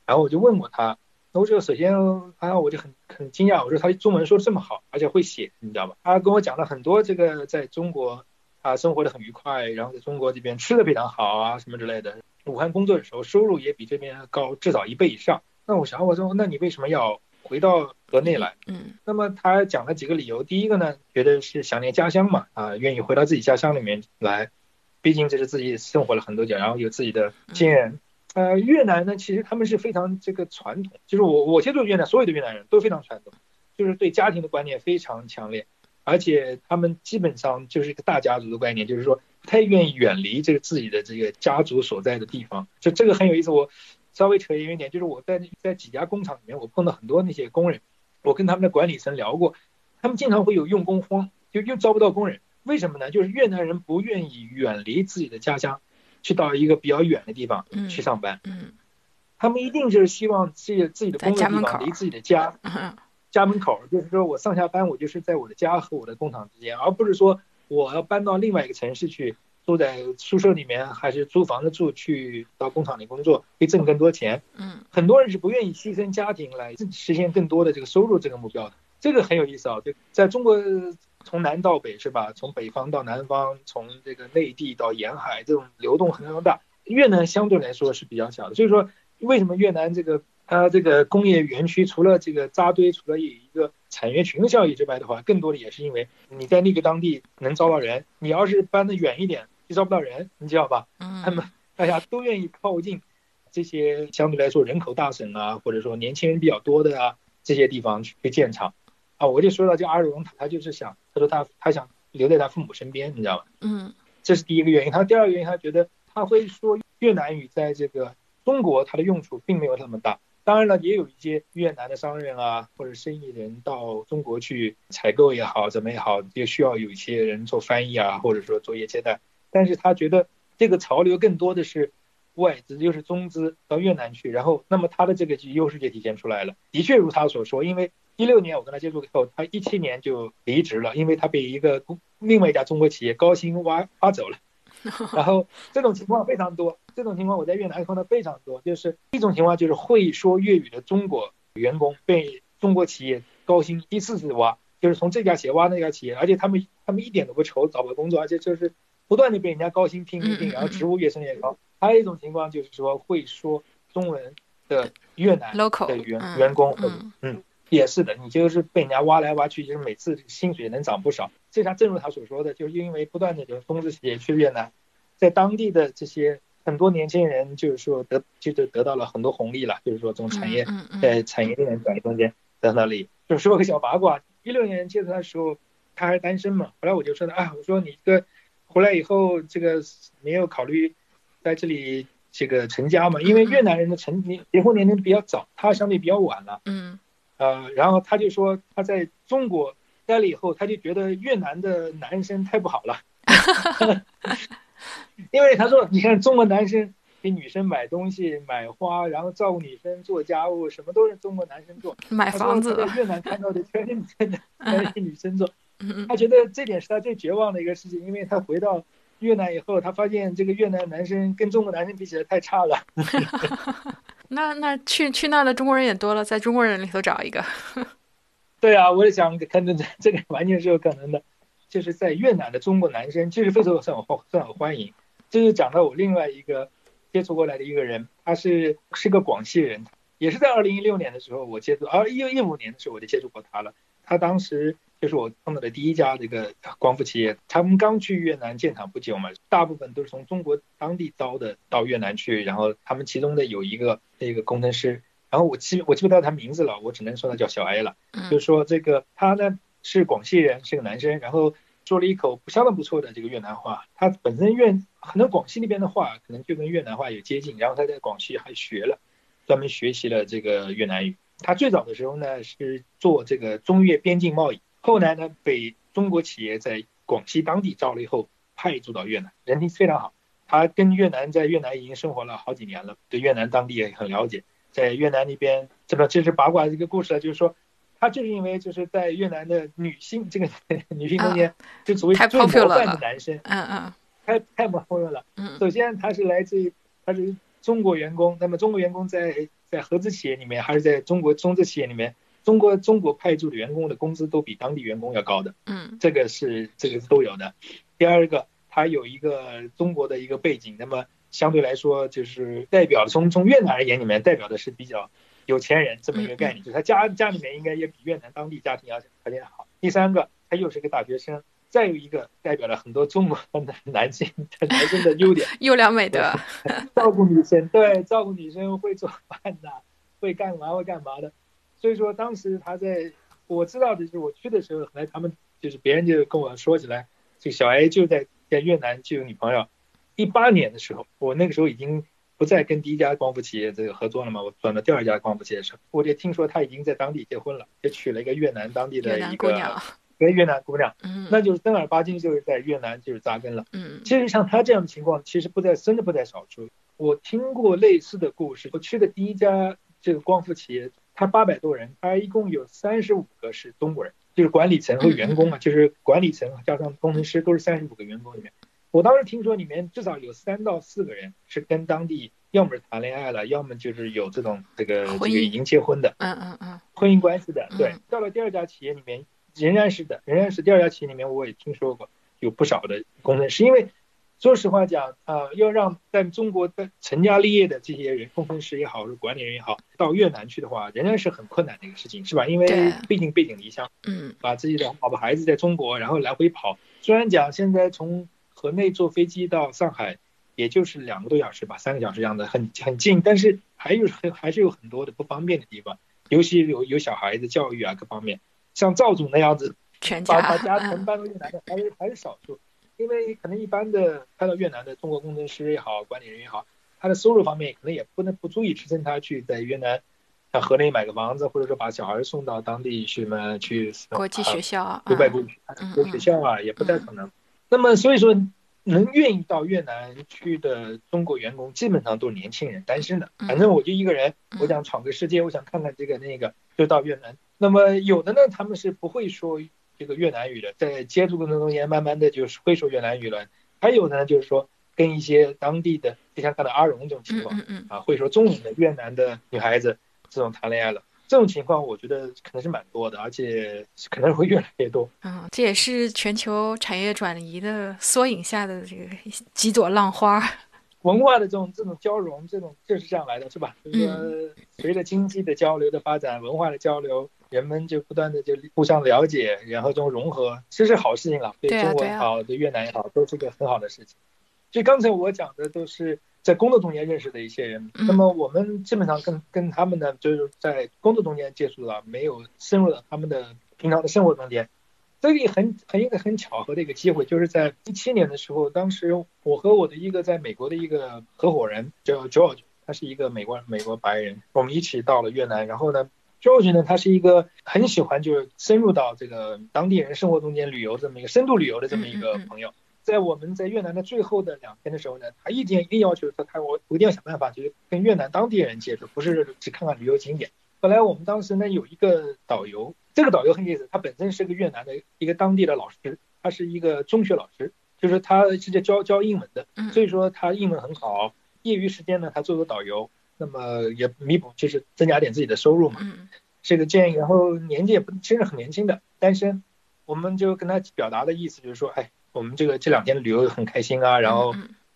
然后我就问过他，那我就首先啊，我就很很惊讶，我说他中文说的这么好，而且会写，你知道吧？他跟我讲了很多这个在中国啊生活的很愉快，然后在中国这边吃的非常好啊什么之类的。武汉工作的时候收入也比这边高至少一倍以上。那我想我说，那你为什么要回到河内来？嗯。那么他讲了几个理由，第一个呢，觉得是想念家乡嘛，啊，愿意回到自己家乡里面来。毕竟这是自己生活了很多年，然后有自己的亲人。呃，越南呢，其实他们是非常这个传统，就是我我接触越南所有的越南人都非常传统，就是对家庭的观念非常强烈，而且他们基本上就是一个大家族的概念，就是说不太愿意远离这个自己的这个家族所在的地方。就这个很有意思，我稍微扯远一点，就是我在在几家工厂里面，我碰到很多那些工人，我跟他们的管理层聊过，他们经常会有用工荒，就又招不到工人。为什么呢？就是越南人不愿意远离自己的家乡，去到一个比较远的地方去上班。嗯，他们一定就是希望自己自己的工作地方离自己的家，(laughs) 家门口，就是说我上下班我就是在我的家和我的工厂之间，而不是说我要搬到另外一个城市去住在宿舍里面，还是租房子住去到工厂里工作，可以挣更多钱。嗯，很多人是不愿意牺牲家庭来实现更多的这个收入这个目标的。这个很有意思啊，就在中国。从南到北是吧？从北方到南方，从这个内地到沿海，这种流动很大。越南相对来说是比较小的，所以说为什么越南这个它这个工业园区除了这个扎堆，除了有一个产业群的效益之外的话，更多的也是因为你在那个当地能招到人。你要是搬得远一点，就招不到人，你知道吧？嗯。他们 (laughs) 大家都愿意靠近这些相对来说人口大省啊，或者说年轻人比较多的啊这些地方去建厂。啊，我就说到这阿荣，他就是想，他说他他想留在他父母身边，你知道吧？嗯，这是第一个原因。他第二个原因，他觉得他会说越南语在这个中国它的用处并没有那么大。当然了，也有一些越南的商人啊或者生意人到中国去采购也好，怎么也好，也需要有一些人做翻译啊，或者说作业接待。但是他觉得这个潮流更多的是外资，就是中资到越南去，然后那么他的这个优势就体现出来了。的确如他所说，因为。一六年我跟他接触以后，他一七年就离职了，因为他被一个另外一家中国企业高薪挖挖走了。(laughs) 然后这种情况非常多，这种情况我在越南碰到非常多。就是一种情况就是会说粤语的中国员工被中国企业高薪一次次挖，就是从这家企业挖那家企业，而且他们他们一点都不愁找不到工作，而且就是不断的被人家高薪聘聘聘，然后职务越升越高。还有一种情况就是说会说中文的越南的员员工，嗯。也是的，你就是被人家挖来挖去，就是每次薪水能涨不少。这下正如他所说的，就是因为不断的有中资企业去越南，在当地的这些很多年轻人，就是说得就是得到了很多红利了，就是说从产业在产业链转移中间得到利益。就说个小八卦，一六年接触他的时候，他还单身嘛，后来我就说的啊，我说你这个回来以后，这个没有考虑在这里这个成家嘛，因为越南人的成年结婚年龄比较早，他相对比较晚了。嗯。呃，然后他就说他在中国待了以后，他就觉得越南的男生太不好了，(laughs) 因为他说你看中国男生给女生买东西、买花，然后照顾女生、做家务，什么都是中国男生做。买房子。在越南看到的全是女生，(laughs) 全是女生做。他觉得这点是他最绝望的一个事情，因为他回到越南以后，他发现这个越南男生跟中国男生比起来太差了。(laughs) 那那去去那的中国人也多了，在中国人里头找一个。(laughs) 对啊，我也想看这这个完全是有可能的，就是在越南的中国男生其实非常受很受欢迎。这就讲到我另外一个接触过来的一个人，他是是个广西人，也是在二零一六年的时候我接触，而一一五年的时候我就接触过他了。他当时。就是我碰到的第一家这个光伏企业，他们刚去越南建厂不久嘛，大部分都是从中国当地招的到越南去，然后他们其中的有一个那个工程师，然后我记我记不到他名字了，我只能说他叫小 A 了，就是说这个他呢是广西人，是个男生，然后说了一口相当不错的这个越南话，他本身越可能广西那边的话可能就跟越南话有接近，然后他在广西还学了，专门学习了这个越南语。他最早的时候呢是做这个中越边境贸易。后来呢，被中国企业在广西当地招了以后，派驻到越南，人品非常好。他跟越南在越南已经生活了好几年了，对越南当地也很了解。在越南那边，这个这是八卦的一个故事，就是说，他就是因为就是在越南的女性这个 (laughs) 女性中间，就所谓最模范的男生，嗯嗯，太太模范了。嗯，首先他是来自于他是中国员工，那么中国员工在在合资企业里面，还是在中国中资企业里面。中国中国派驻的员工的工资都比当地员工要高的，嗯，这个是这个都有的。第二个，他有一个中国的一个背景，那么相对来说就是代表从从越南而言里面代表的是比较有钱人这么一个概念，就是他家家里面应该也比越南当地家庭要条件好。第三个，他又是个大学生，再有一个代表了很多中国男男性男生的优点，(laughs) 优良美德，(laughs) 照顾女生，对，照顾女生会做饭的，会干嘛会干嘛的。所以说，当时他在我知道的就是我去的时候，后来他们就是别人就跟我说起来，这个小 A 就在在越南就有女朋友。一八年的时候，我那个时候已经不再跟第一家光伏企业这个合作了嘛，我转到第二家光伏企业时，我就听说他已经在当地结婚了，也娶了一个越南当地的一个跟越南姑娘，嗯，那就是正儿八经就是在越南就是扎根了，嗯，其实像他这样的情况，其实不在真的不在少数。我听过类似的故事，我去的第一家这个光伏企业。他八百多人，他一共有三十五个是中国人，就是管理层和员工啊，就是管理层加上工程师都是三十五个员工里面。我当时听说里面至少有三到四个人是跟当地要么是谈恋爱了，要么就是有这种这个这个已经结婚的，嗯嗯嗯，婚姻关系的。对，到了第二家企业里面仍然是的，仍然是第二家企业里面我也听说过有不少的工程师，因为。说实话讲，啊，要让在中国的成家立业的这些人，工程师也好，是管理人也好，到越南去的话，仍然是很困难的一个事情，是吧？因为毕竟背井离乡，嗯，把自己的宝宝孩子在中国，然后来回跑。虽然讲现在从河内坐飞机到上海，也就是两个多小时吧，三个小时这样的，很很近，但是还有很 (laughs) 还是有很多的不方便的地方，尤其有有小孩子教育啊各方面，像赵总那样子，把把家全搬到越南的，还是还是少数。因为可能一般的派到越南的中国工程师也好，管理人也好，他的收入方面可能也不能不足以支撑他去在越南，像河内买个房子，或者说把小孩送到当地去嘛，去国际学校啊、国外国国学校啊，也不太可能。那么所以说，能愿意到越南去的中国员工，基本上都是年轻人，单身的。反正我就一个人，我想闯个世界，我想看看这个那个，就到越南。那么有的呢，他们是不会说。这个越南语的，在接触过程中间，慢慢的就是会说越南语了。还有呢，就是说跟一些当地的，就像看到阿荣这种情况，啊，会说中文的越南的女孩子这种谈恋爱了，这种情况我觉得可能是蛮多的，而且可能会越来越多。嗯，这也是全球产业转移的缩影下的这个几朵浪花。(laughs) 文化的这种这种交融，这种就是这样来的，是吧？就是说，随着经济的交流的发展，文化的交流。人们就不断的就互相了解，然后这种融合，这是好事情了，对中国也好，对越南也好，都是个很好的事情。所以刚才我讲的都是在工作中间认识的一些人，那么我们基本上跟跟他们呢，就是在工作中间接触了，没有深入到他们的平常的生活中间。这个很很一个很巧合的一个机会，就是在一七年的时候，当时我和我的一个在美国的一个合伙人叫 George，他是一个美国美国白人，我们一起到了越南，然后呢。George 呢，他是一个很喜欢就是深入到这个当地人生活中间旅游这么一个深度旅游的这么一个朋友。在我们在越南的最后的两天的时候呢，他一定一定要求他，他我我一定要想办法就是跟越南当地人接触，不是只看看旅游景点。本来我们当时呢有一个导游，这个导游很有意思，他本身是个越南的一个当地的老师，他是一个中学老师，就是他是在教教英文的，所以说他英文很好。业余时间呢，他做做导游。那么也弥补，就是增加点自己的收入嘛。嗯，这个建议，然后年纪也不，其实很年轻的单身，我们就跟他表达的意思就是说，哎，我们这个这两天旅游很开心啊，然后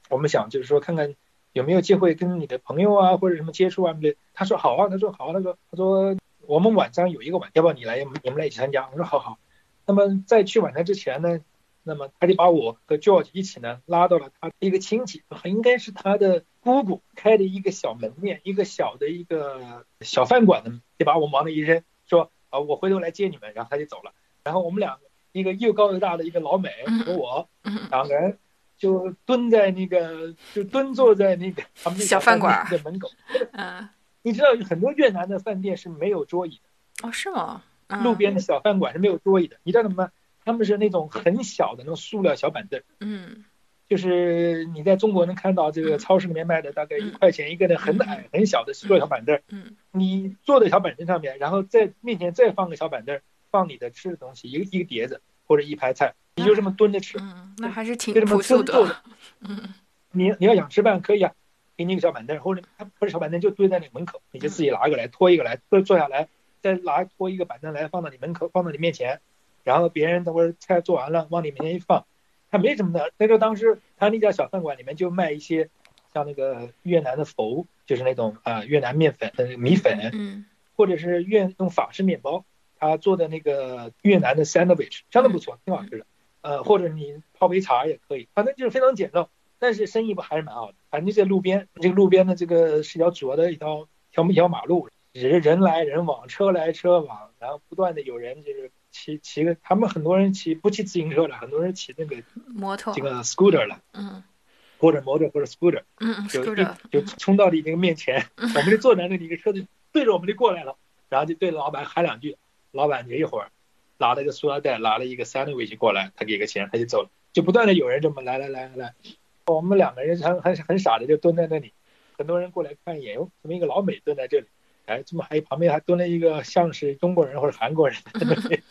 我们想就是说看看有没有机会跟你的朋友啊或者什么接触啊的。他说好啊，他说好，啊他说他说我们晚上有一个晚，要不要你来，你们来一起参加？我说好好。那么在去晚餐之前呢？那么他就把我和 George 一起呢拉到了他一个亲戚，应该是他的姑姑开的一个小门面，一个小的一个小饭馆的，就把我往那一扔，说啊我回头来接你们，然后他就走了。然后我们两个，一个又高又大的一个老美和我，两个人就蹲在那个，就蹲坐在那个他们小饭馆的门口。嗯，你知道很多越南的饭店是没有桌椅的。哦，是吗？路边的小饭馆是没有桌椅的。你知道怎么办？他们是那种很小的那种塑料小板凳，嗯，就是你在中国能看到这个超市里面卖的，大概一块钱一个的很矮很小的塑料小板凳，嗯，你坐在小板凳上面，然后在面前再放个小板凳，放你的吃的东西，一个一个碟子或者一排菜，你就这么蹲着吃，嗯，那还是挺朴素的，嗯，你你要想吃饭可以啊，给你一个小板凳，或者他不是小板凳就堆在你门口，你就自己拿一个来拖一个来坐坐下来，再拿拖一个板凳来放到你门口，放到你面前。然后别人等会儿菜做完了，往你面前一放，他没什么的。那个当时他那家小饭馆里面就卖一些，像那个越南的佛，就是那种啊越南面粉、米粉，嗯，或者是越用法式面包，他做的那个越南的 sandwich 相当不错，挺好吃的。呃，或者你泡杯茶也可以，反正就是非常简陋，但是生意不还是蛮好的。反正在路边，这个路边的这个是条主要的一条条一条马路，人人来人往，车来车往，然后不断的有人就是。骑骑个，他们很多人骑不骑自行车了，很多人骑那个摩托，这个 scooter 了，嗯，或者摩托或者 scooter，嗯就就冲到你那个面前，(laughs) 我们就坐在那里，一个车子对着我们就过来了，然后就对着老板喊两句，老板就一会儿拿了个塑料袋，拿了一个 sandwich 过来，他给个钱，他就走了，就不断的有人这么来来来来，我们两个人很很很傻的就蹲在那里，很多人过来看一眼，哟，怎么一个老美蹲在这里？哎，这么还旁边还蹲了一个像是中国人或者韩国人，(laughs)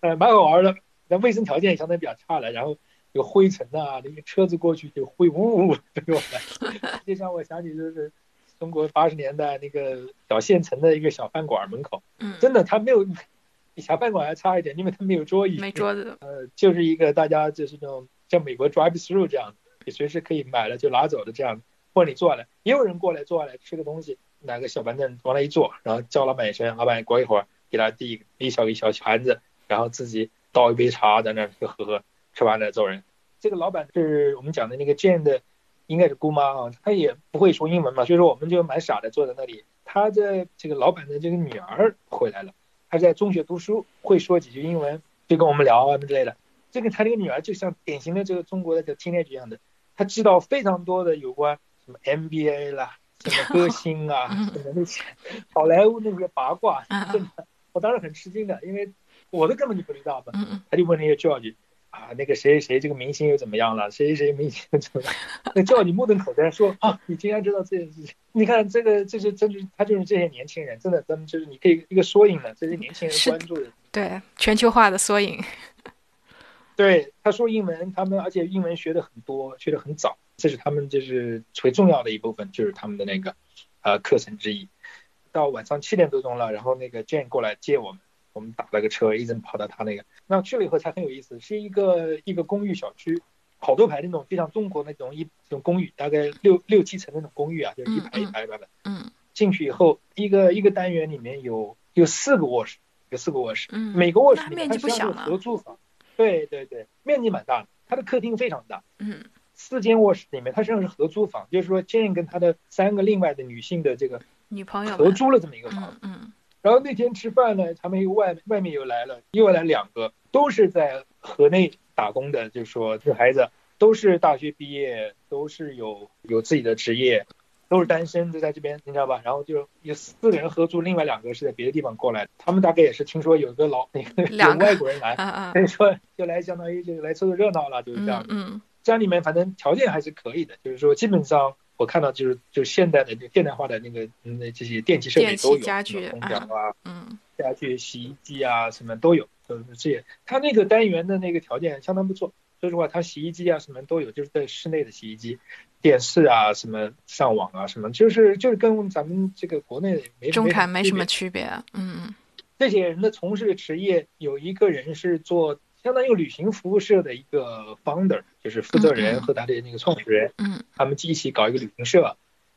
呃，蛮好玩的。但卫生条件相对比较差了，然后有灰尘啊，那个车子过去就灰呜呜飞过来。就像我想起就是中国八十年代那个小县城的一个小饭馆门口，嗯，真的他没有比小饭馆还差一点，因为他没有桌椅，没桌子，呃，就是一个大家就是那种像美国 drive through 这样，你随时可以买了就拿走的这样，或者你坐下来，也有人过来坐下来吃个东西。拿个小板凳往那一坐，然后叫老板一声，老板过一会儿给他递一小一小盘子，然后自己倒一杯茶在那儿喝喝，吃完了走人。这个老板是我们讲的那个 Jane 的，应该是姑妈啊，她也不会说英文嘛，所以说我们就蛮傻的坐在那里。他的这个老板的这个女儿回来了，她在中学读书，会说几句英文，就跟我们聊啊什么之类的。这个他那个女儿就像典型的这个中国的这个 teenage 一样的，她知道非常多的有关什么 MBA 啦。什么歌星啊，什么那些好莱坞那些八卦，真的，我当时很吃惊的，因为我都根本就不知道嘛。他就问那些教育啊，那个谁谁谁这个明星又怎么样了？谁谁明星怎么样？那教育目瞪口呆说啊，你竟然知道这件事情？你看这个，这是真是他就是这些年轻人，真的，咱们就是你可以一个缩影了，这些年轻人关注的，对全球化的缩影。(laughs) 对，他说英文，他们而且英文学的很多，学的很早。这是他们就是最重要的一部分，就是他们的那个呃课程之一。到晚上七点多钟了，然后那个 Jane 过来接我们，我们打了个车，一直跑到他那个。那去了以后才很有意思，是一个一个公寓小区，好多排那种，就像中国那种一种公寓，大概六六七层那种公寓啊，就是一排一排一排的。嗯。进去以后，一个一个单元里面有有四个卧室，有四个卧室，嗯，每个卧室里面积不小呢合租房，对对对，面积蛮大的，它的客厅非常大，嗯四间卧室里面它实际上是合租房，就是说 Jane 跟他的三个另外的女性的这个女朋友合租了这么一个房子。嗯嗯然后那天吃饭呢，他们又外外面又来了，又来两个，都是在河内打工的，就是说这孩子都是大学毕业，都是有有自己的职业，都是单身，就在这边，你知道吧？然后就有四个人合租，另外两个是在别的地方过来的，他们大概也是听说有个老那个有外国人来，所以说就来相当于就是来凑凑热闹了，就是这样嗯。嗯家里面反正条件还是可以的，就是说基本上我看到就是就现代的就现代化的那个嗯那这些电器设备都有，空调啊、嗯家具、洗衣机啊什么都有，都是这些。它那个单元的那个条件相当不错，说实话，它洗衣机啊什么都有，就是在室内的洗衣机、电视啊什么上网啊什么，就是就是跟咱们这个国内没中产没什么区别嗯这些人的从事的职业，有一个人是做相当于旅行服务社的一个 founder，就是负责人和他的那个创始人，嗯他们一起搞一个旅行社，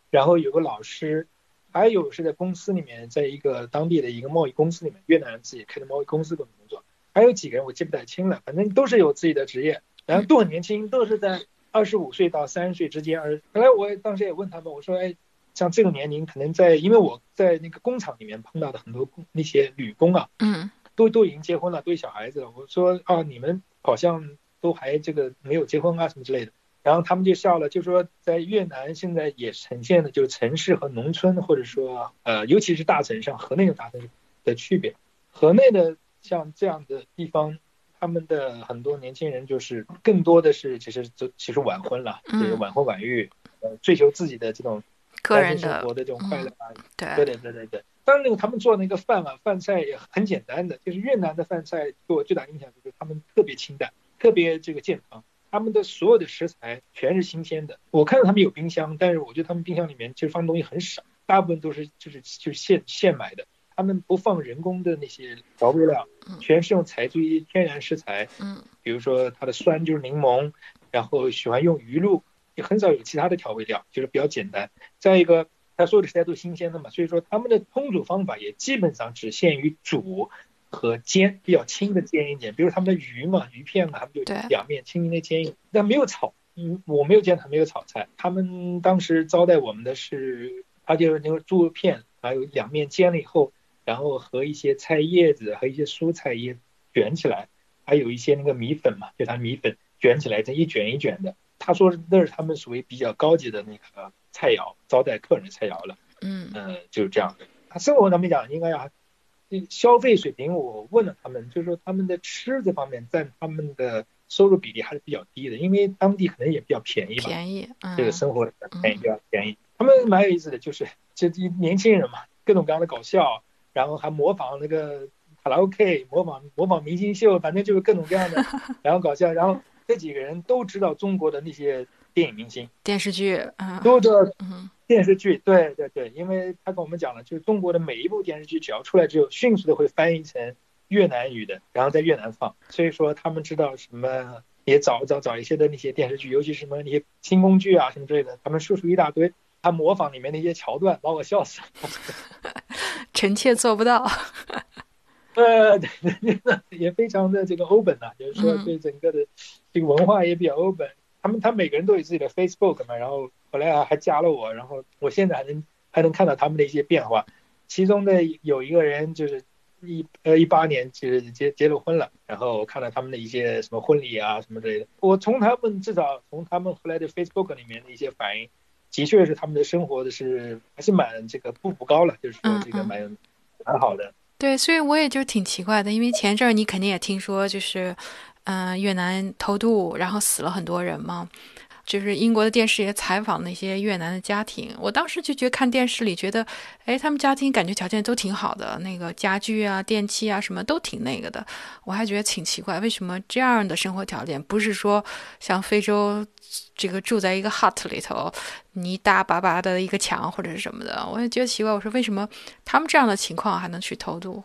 然后有个老师，还有是在公司里面，在一个当地的一个贸易公司里面，越南人自己开的贸易公司工作，还有几个人我记不太清了，反正都是有自己的职业，然后都很年轻，都是在二十五岁到三十岁之间。而后来我当时也问他们，我说，哎，像这个年龄，可能在因为我在那个工厂里面碰到的很多工那些女工啊，嗯都都已经结婚了，都有小孩子了。我说啊，你们好像都还这个没有结婚啊什么之类的。然后他们就笑了，就说在越南现在也呈现的就是城市和农村，或者说呃，尤其是大城市，像河内的大城市的区别。河内的像这样的地方，他们的很多年轻人就是更多的是其实就其实晚婚了，嗯就是晚婚晚育，呃，追求自己的这种个人生活的这种快乐啊，对对对对对对，当然那个他们做那个饭啊，饭菜也很简单的，就是越南的饭菜给我最大印象就是他们特别清淡，特别这个健康，他们的所有的食材全是新鲜的。我看到他们有冰箱，但是我觉得他们冰箱里面其实放东西很少，大部分都是就是就是现现买的，他们不放人工的那些调味料嗯，全是用采自于天然食材，嗯比如说它的酸就是柠檬，然后喜欢用鱼露，也很少有其他的调味料，就是比较简单。再一个，它所有的食材都是新鲜的嘛，所以说他们的烹煮方法也基本上只限于煮和煎，比较轻的煎一点。比如他们的鱼嘛，鱼片嘛，他们就两面轻轻的煎一点，但没有炒。嗯，我没有见他没有炒菜。他们当时招待我们的是，他就是那个猪肉片，还有两面煎了以后，然后和一些菜叶子和一些蔬菜也卷起来，还有一些那个米粉嘛，就它米粉卷起来，这一卷一卷的。他说那是他们属于比较高级的那个菜肴，招待客人菜肴了。嗯嗯，就是这样的。他生活他们讲，应该啊，这消费水平，我问了他们，就是说他们的吃这方面占他们的收入比例还是比较低的，因为当地可能也比较便宜吧，便宜，嗯这个生活便宜比较便宜。他们蛮有意思的，就是这这年轻人嘛，各种各样的搞笑，然后还模仿那个卡拉 OK，模仿模仿明星秀，反正就是各种各样的，(laughs) 然后搞笑。然后这几个人都知道中国的那些电影明星，电视剧，啊都知道嗯电视剧，对对对，因为他跟我们讲了，就是中国的每一部电视剧只要出来之后，迅速的会翻译成越南语的，然后在越南放，所以说他们知道什么，也找找找一些的那些电视剧，尤其是什么那些清宫剧啊什么之类的，他们输出一大堆，他模仿里面的一些桥段，把我笑死了。(laughs) 臣妾做不到，呃，也非常的这个 open 啊，就是说嗯对整个的这个文化也比较 open。他们他每个人都有自己的 Facebook 嘛，然后后来啊还加了我，然后我现在还能还能看到他们的一些变化。其中的有一个人就是一呃一八年就是结结了婚了，然后我看到他们的一些什么婚礼啊什么之类的。我从他们至少从他们后来的 Facebook 里面的一些反应，的确是他们的生活的是还是蛮这个步步高了，就是说这个蛮蛮好的。对，所以我也就挺奇怪的，因为前阵儿你肯定也听说，就是，嗯、越南偷渡，然后死了很多人嘛。就是英国的电视也采访那些越南的家庭，我当时就觉得看电视里觉得，哎，他们家庭感觉条件都挺好的，那个家具啊、电器啊什么都挺那个的。我还觉得挺奇怪，为什么这样的生活条件不是说像非洲这个住在一个 hut 里头，泥大巴巴的一个墙或者是什么的？我也觉得奇怪，我说为什么他们这样的情况还能去偷渡？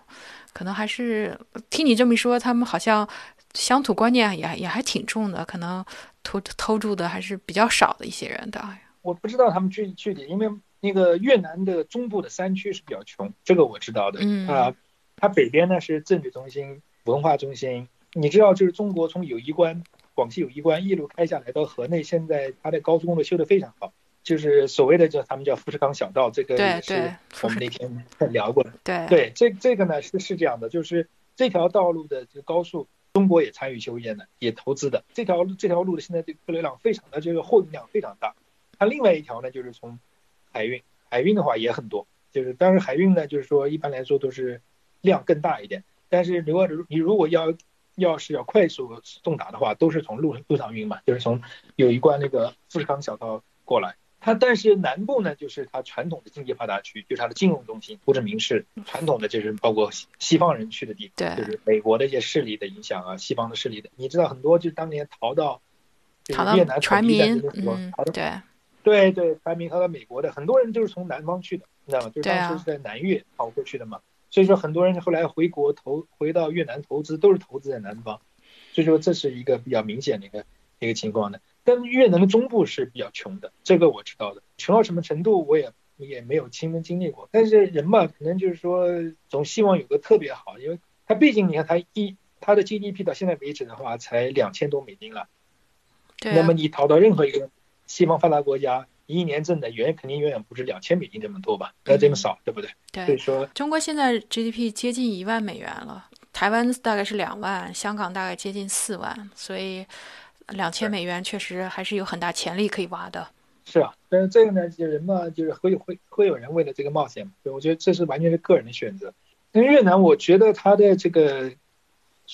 可能还是听你这么一说，他们好像乡土观念也也还挺重的，可能偷偷渡的还是比较少的一些人的。我不知道他们具具体，因为那个越南的中部的山区是比较穷，这个我知道的。嗯啊，它北边呢是政治中心、文化中心。你知道，就是中国从友谊关、广西友谊关一路开下来到河内，现在它的高速公路修得非常好，就是所谓的叫他们叫富士康小道，这个也是我们那天 (laughs) 聊过的。(laughs) 对对，这这个呢是是这样的，就是这条道路的这个高速，中国也参与修建的，也投资的。这条这条路的现在这个客流量非常的这个货运量非常大。它另外一条呢就是从海运，海运的话也很多，就是当然海运呢就是说一般来说都是量更大一点，但是如果你如果要要是要快速送达的话，都是从路路上运嘛，就是从有一关那个富士康小道过来。它但是南部呢，就是它传统的经济发达区，就是它的金融中心，胡志明市传统的就是包括西西方人去的地方，对就是美国的一些势力的影响啊，西方的势力的，你知道很多就是当年逃到就是越南到船统一战民嗯逃，到对对对，船民逃到美国的，很多人就是从南方去的，你知道吗？就是当时是在南越逃过去的嘛。所以说很多人后来回国投回到越南投资，都是投资在南方。所以说这是一个比较明显的一个一个情况的。但越南的中部是比较穷的，这个我知道的。穷到什么程度，我也也没有亲身经历过。但是人嘛，可能就是说总希望有个特别好，因为他毕竟你看他一他的 GDP 到现在为止的话才两千多美金了。对啊那么你逃到任何一个西方发达国家，一年挣的远肯定远远不止两千美金这么多吧？不要，这么少，对不对？所以，说，中国现在 GDP 接近一万美元了，台湾大概是两万，香港大概接近四万，所以两千美元确实还是有很大潜力可以挖的。是啊，但是这个呢，就人嘛，就是会会会有人为了这个冒险嘛，所以我觉得这是完全是个人的选择。那越南，我觉得它的这个，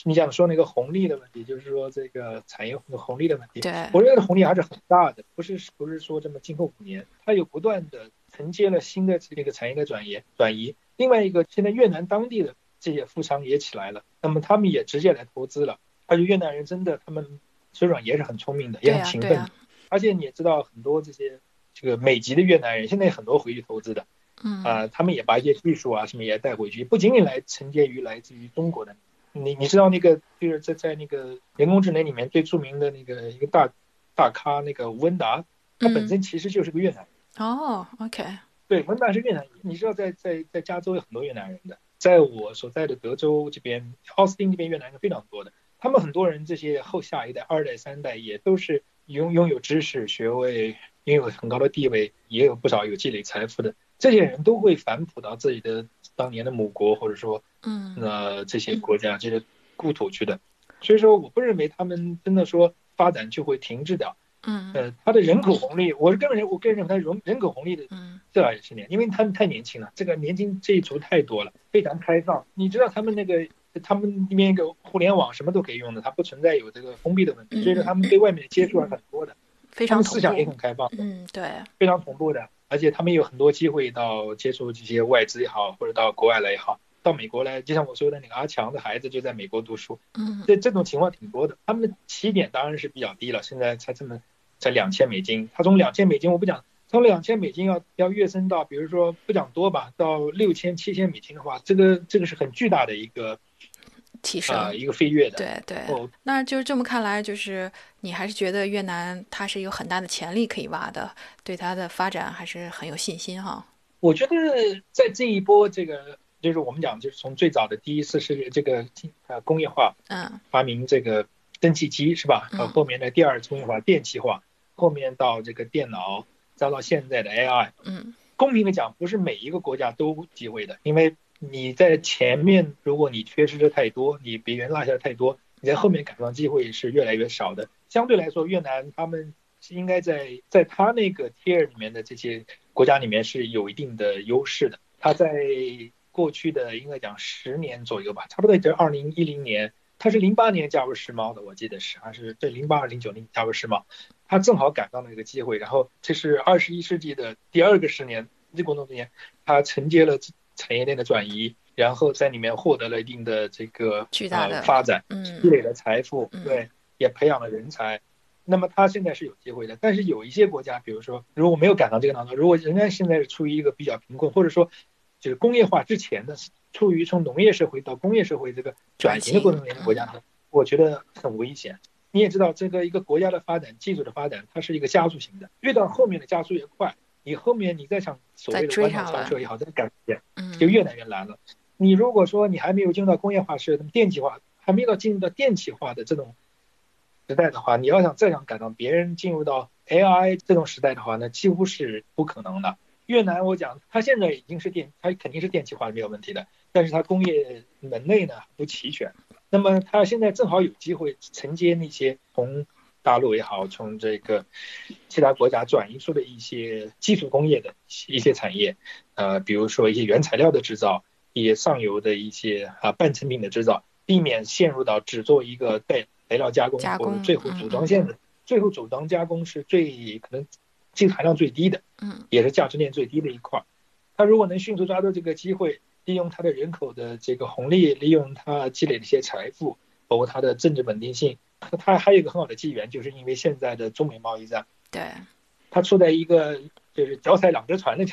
你想说那个红利的问题，就是说这个产业红利的问题，对，我认为红利还是很大的，不是不是说这么今后五年，它有不断的承接了新的这个产业的转移转移。另外一个，现在越南当地的这些富商也起来了，那么他们也直接来投资了，而且越南人真的他们水软也是很聪明的，也、很勤奋的，而且你也知道很多这些这个美籍的越南人，现在很多回去投资的嗯，啊、他们也把一些技术啊什么也带回去，不仅仅来承接于来自于中国的。你你知道那个就是在在那个人工智能里面最著名的那个一个大大咖那个吴文达，他本身其实就是个越南人。哦，OK，对，文达是越南人。你知道在在在加州有很多越南人的，在我所在的德州这边，奥斯汀这边越南人非常多的。他们很多人这些后下一代、二代、三代也都是拥拥有知识、学位，拥有很高的地位，也有不少有积累财富的。这些人都会反哺到自己的当年的母国，或者说嗯，呃这些国家、这些故土去的。所以说，我不认为他们真的说发展就会停滞掉。嗯，呃，他的人口红利，我是个人认，我个人认为他人人口红利的嗯，这二十年，因为他们太年轻了，这个年轻这一族太多了，非常开放。你知道他们那个，他们那边一个互联网什么都可以用的，它不存在有这个封闭的问题，所以说他们对外面的接触是很多的，非常同他们思想也。很开放，嗯，对，非常同步的，而且他们有很多机会到接触这些外资也好，或者到国外来也好，到美国来，就像我说的那个阿强的孩子就在美国读书，嗯，这这种情况挺多的。他们的起点当然是比较低了，现在才这么才两千美金。他从两千美金我不讲，从两千美金要要跃升到，比如说不讲多吧，到六千七千美金的话，这个这个是很巨大的一个提升。啊、一个飞跃的。对对，哦，那就是这么看来，就是你还是觉得越南它是有很大的潜力可以挖的，对它的发展还是很有信心哈。我觉得在这一波这个就是我们讲就是从最早的第一次世界这个呃工业化嗯发明这个蒸汽机是吧？嗯呃，后面的第二次工业化电气化，后面到这个电脑，再到现在的 AI。嗯公平的讲，不是每一个国家都机会的，因为你在前面，如果你缺失的太多，你别人落下的太多，你在后面赶上机会是越来越少的。相对来说，越南他们是应该在在他那个 tier 里面的这些国家里面是有一定的优势的。他在过去的应该讲十年左右吧，差不多就二零一零年，他是零八年加入世贸的，我记得是还是对零八零九年加入世贸，他正好赶上了一个机会，然后这是二十一世纪的第二个十年，这过程中间，他承接了产业链的转移，然后在里面获得了一定的这个巨大的呃发展，积嗯累了财富，嗯对，也培养了人才。那么他现在是有机会的，但是有一些国家，比如说如果没有赶上这个浪潮，如果仍然现在是处于一个比较贫困，或者说就是工业化之前的，处于从农业社会到工业社会这个转型的过程中间的国家呢，我觉得很危险。你也知道，这个一个国家的发展，技术的发展，它是一个加速型的，越到后面的加速越快。你后面你再想所谓的弯道超车也好，再赶时嗯，就越来越难了。你如果说你还没有进入到工业化时代、电气化，还没有到进入到电气化的这种时代的话，你要想再想赶上别人进入到 AI 这种时代的话，那几乎是不可能的。越南我讲，它现在已经是电，它肯定是电气化没有问题的，但是它工业门类呢不齐全。那么它现在正好有机会承接那些从大陆也好，从这个其他国家转移出的一些基础工业的一些产业，呃，比如说一些原材料的制造，一些上游的一些啊半成品的制造，避免陷入到只做一个带材料加工或者最后组装线的，最后组装加工是最可能技术含量最低的，嗯，也是价值链最低的一块。他如果能迅速抓住这个机会，利用他的人口的这个红利，利用他积累的一些财富，包括他的政治稳定性。(laughs) 它还有一个很好的机缘，就是因为现在的中美贸易战，对，它处在一个就是脚踩两只船的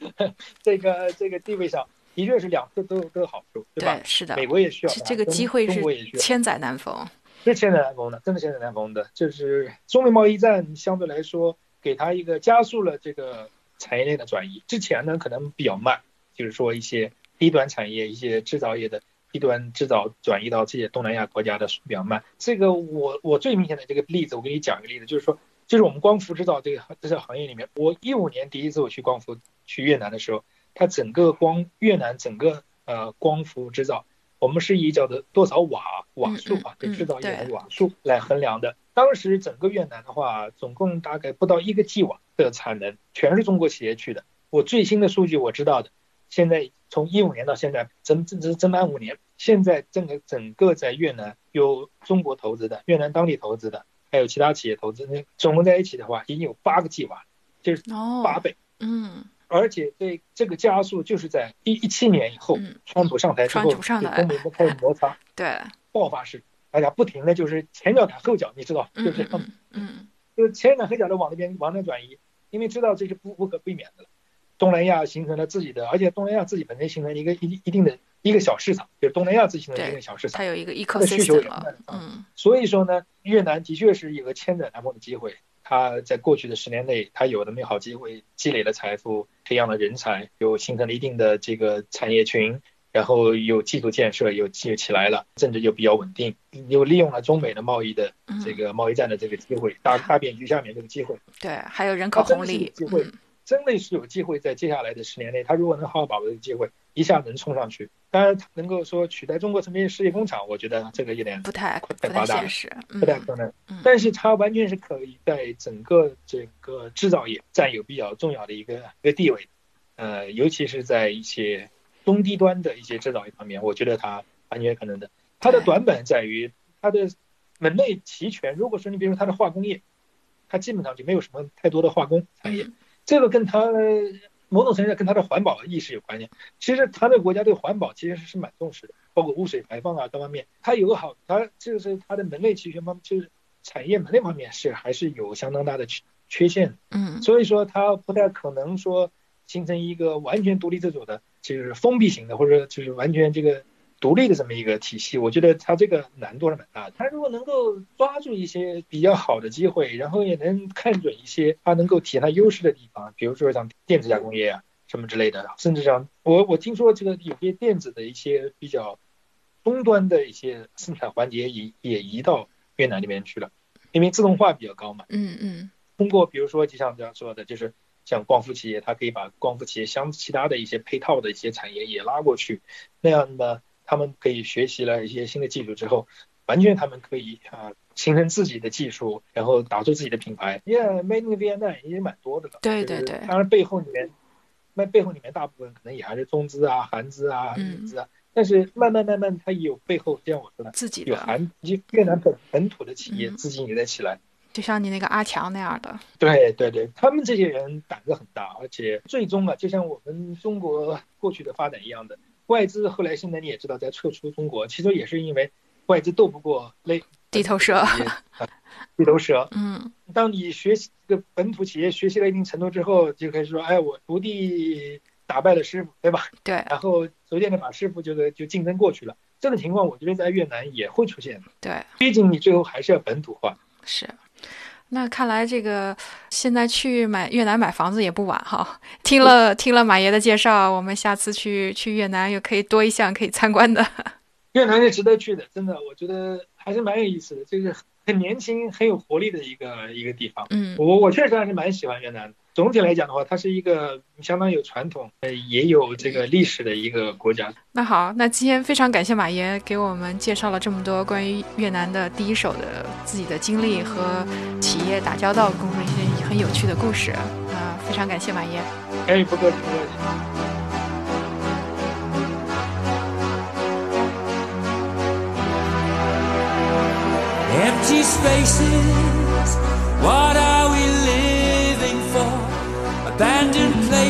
(laughs) 这个这个地位上，的确是两次都都有好处，对吧？是的，美国也需要这个机会是千载难逢，是千载难逢的，真的千载难逢的。就是中美贸易战相对来说，给它一个加速了这个产业链的转移。之前呢，可能比较慢，就是说一些低端产业、一些制造业的。低端制造转移到这些东南亚国家的速比较慢。这个我我最明显的这个例子，我给你讲一个例子，就是说，就是我们光伏制造这个这个行业里面，我一五年第一次我去光伏去越南的时候，它整个光越南整个呃光伏制造，我们是以叫做多少瓦瓦数啊，对制造业的瓦数来衡量的。当时整个越南的话，总共大概不到一个 G 瓦的产能，全是中国企业去的。我最新的数据我知道的，现在从一五年到现在，整整整整满五年。现在整个整个在越南有中国投资的，越南当地投资的，还有其他企业投资，那总共在一起的话，已经有八个 G 瓦，就是八倍。嗯，而且这这个加速就是在一一七年以后，川普上台之后，就中美开始摩擦，对，(laughs) 爆发式，大家不停的就是前脚赶后脚，你知道，就是嗯，就是前赶后脚的往那边往那转移，因为知道这是不不可避免的了。东南亚形成了自己的，而且东南亚自己本身形成一个一一定的。一个小市场，就是东南亚自行的一个小市场，它有一个它的需求也大，嗯，所以说呢，越南的确是有个千载难逢的机会。它在过去的十年内，它有的美好机会，积累了财富，培养了人才，又形成了一定的这个产业群，然后有基础建设，有又起来了，政治就比较稳定，又利用了中美的贸易的这个贸易战的这个机会，大大变局下面这个机会，对，还有人口红利机会，真的是有机会在接下来的十年内，他如果能好好把握这个机会，一下能冲上去。当然，能够说取代中国成为世界工厂，我觉得这个有点不太不太现实，不太可能。但是它完全是可以在整个这个制造业占有比较重要的一个一个地位，呃，尤其是在一些中低端的一些制造业方面，我觉得它完全可能的。它的短板在于它的门类齐全。如果说你比如它的化工业，它基本上就没有什么太多的化工产业，这个跟它。某种程度上跟它的环保意识有关系。其实它的国家对环保其实是蛮重视的，包括污水排放啊各方面。它有个好，它就是它的门类齐全方，就是产业门类方面是还是有相当大的缺缺陷。嗯，所以说它不太可能说形成一个完全独立自主的，就是封闭型的，或者就是完全这个。独立的这么一个体系，我觉得它这个难度是蛮大的。它如果能够抓住一些比较好的机会，然后也能看准一些它能够体现它优势的地方，比如说像电子加工业啊什么之类的，甚至像我我听说这个有些电子的一些比较终端的一些生产环节也也移到越南那边去了，因为自动化比较高嘛。嗯嗯。通过比如说就像这样说的，就是像光伏企业，它可以把光伏企业相其他的一些配套的一些产业也拉过去，那样的。他们可以学习了一些新的技术之后，完全他们可以啊形成自己的技术，然后打出自己的品牌。因为 Made in Vietnam 已经蛮多的了，对对对。当然背后里面，那背后里面大部分可能也还是中资啊、韩资啊、日资啊。但是慢慢慢慢，它也有背后，就像我说的，自己有韩越南本本土的企业资金也在起来。就像你那个阿强那样的。对对对，他们这些人胆子很大，而且最终啊，就像我们中国过去的发展一样的。外资后来现在你也知道在撤出中国，其实也是因为外资斗不过那地头蛇，地头蛇。(laughs) 嗯，当你学习这个本土企业学习了一定程度之后，就开始说，哎，我徒弟打败了师傅，对吧？对。然后逐渐的把师傅就就竞争过去了。这种情况，我觉得在越南也会出现。对。毕竟你最后还是要本土化。是。那看来这个现在去买越南买房子也不晚哈。听了听了马爷的介绍，我们下次去去越南又可以多一项可以参观的。(laughs) 越南是值得去的，真的，我觉得还是蛮有意思的，就是很年轻、很有活力的一个一个地方。嗯，我我确实还是蛮喜欢越南的。总体来讲的话，它是一个相当有传统，呃，也有这个历史的一个国家。那好，那今天非常感谢马爷给我们介绍了这么多关于越南的第一手的自己的经历和企业打交道工作一些很有趣的故事啊，非常感谢马爷。哎，不客气，不客气。Empty spaces, what are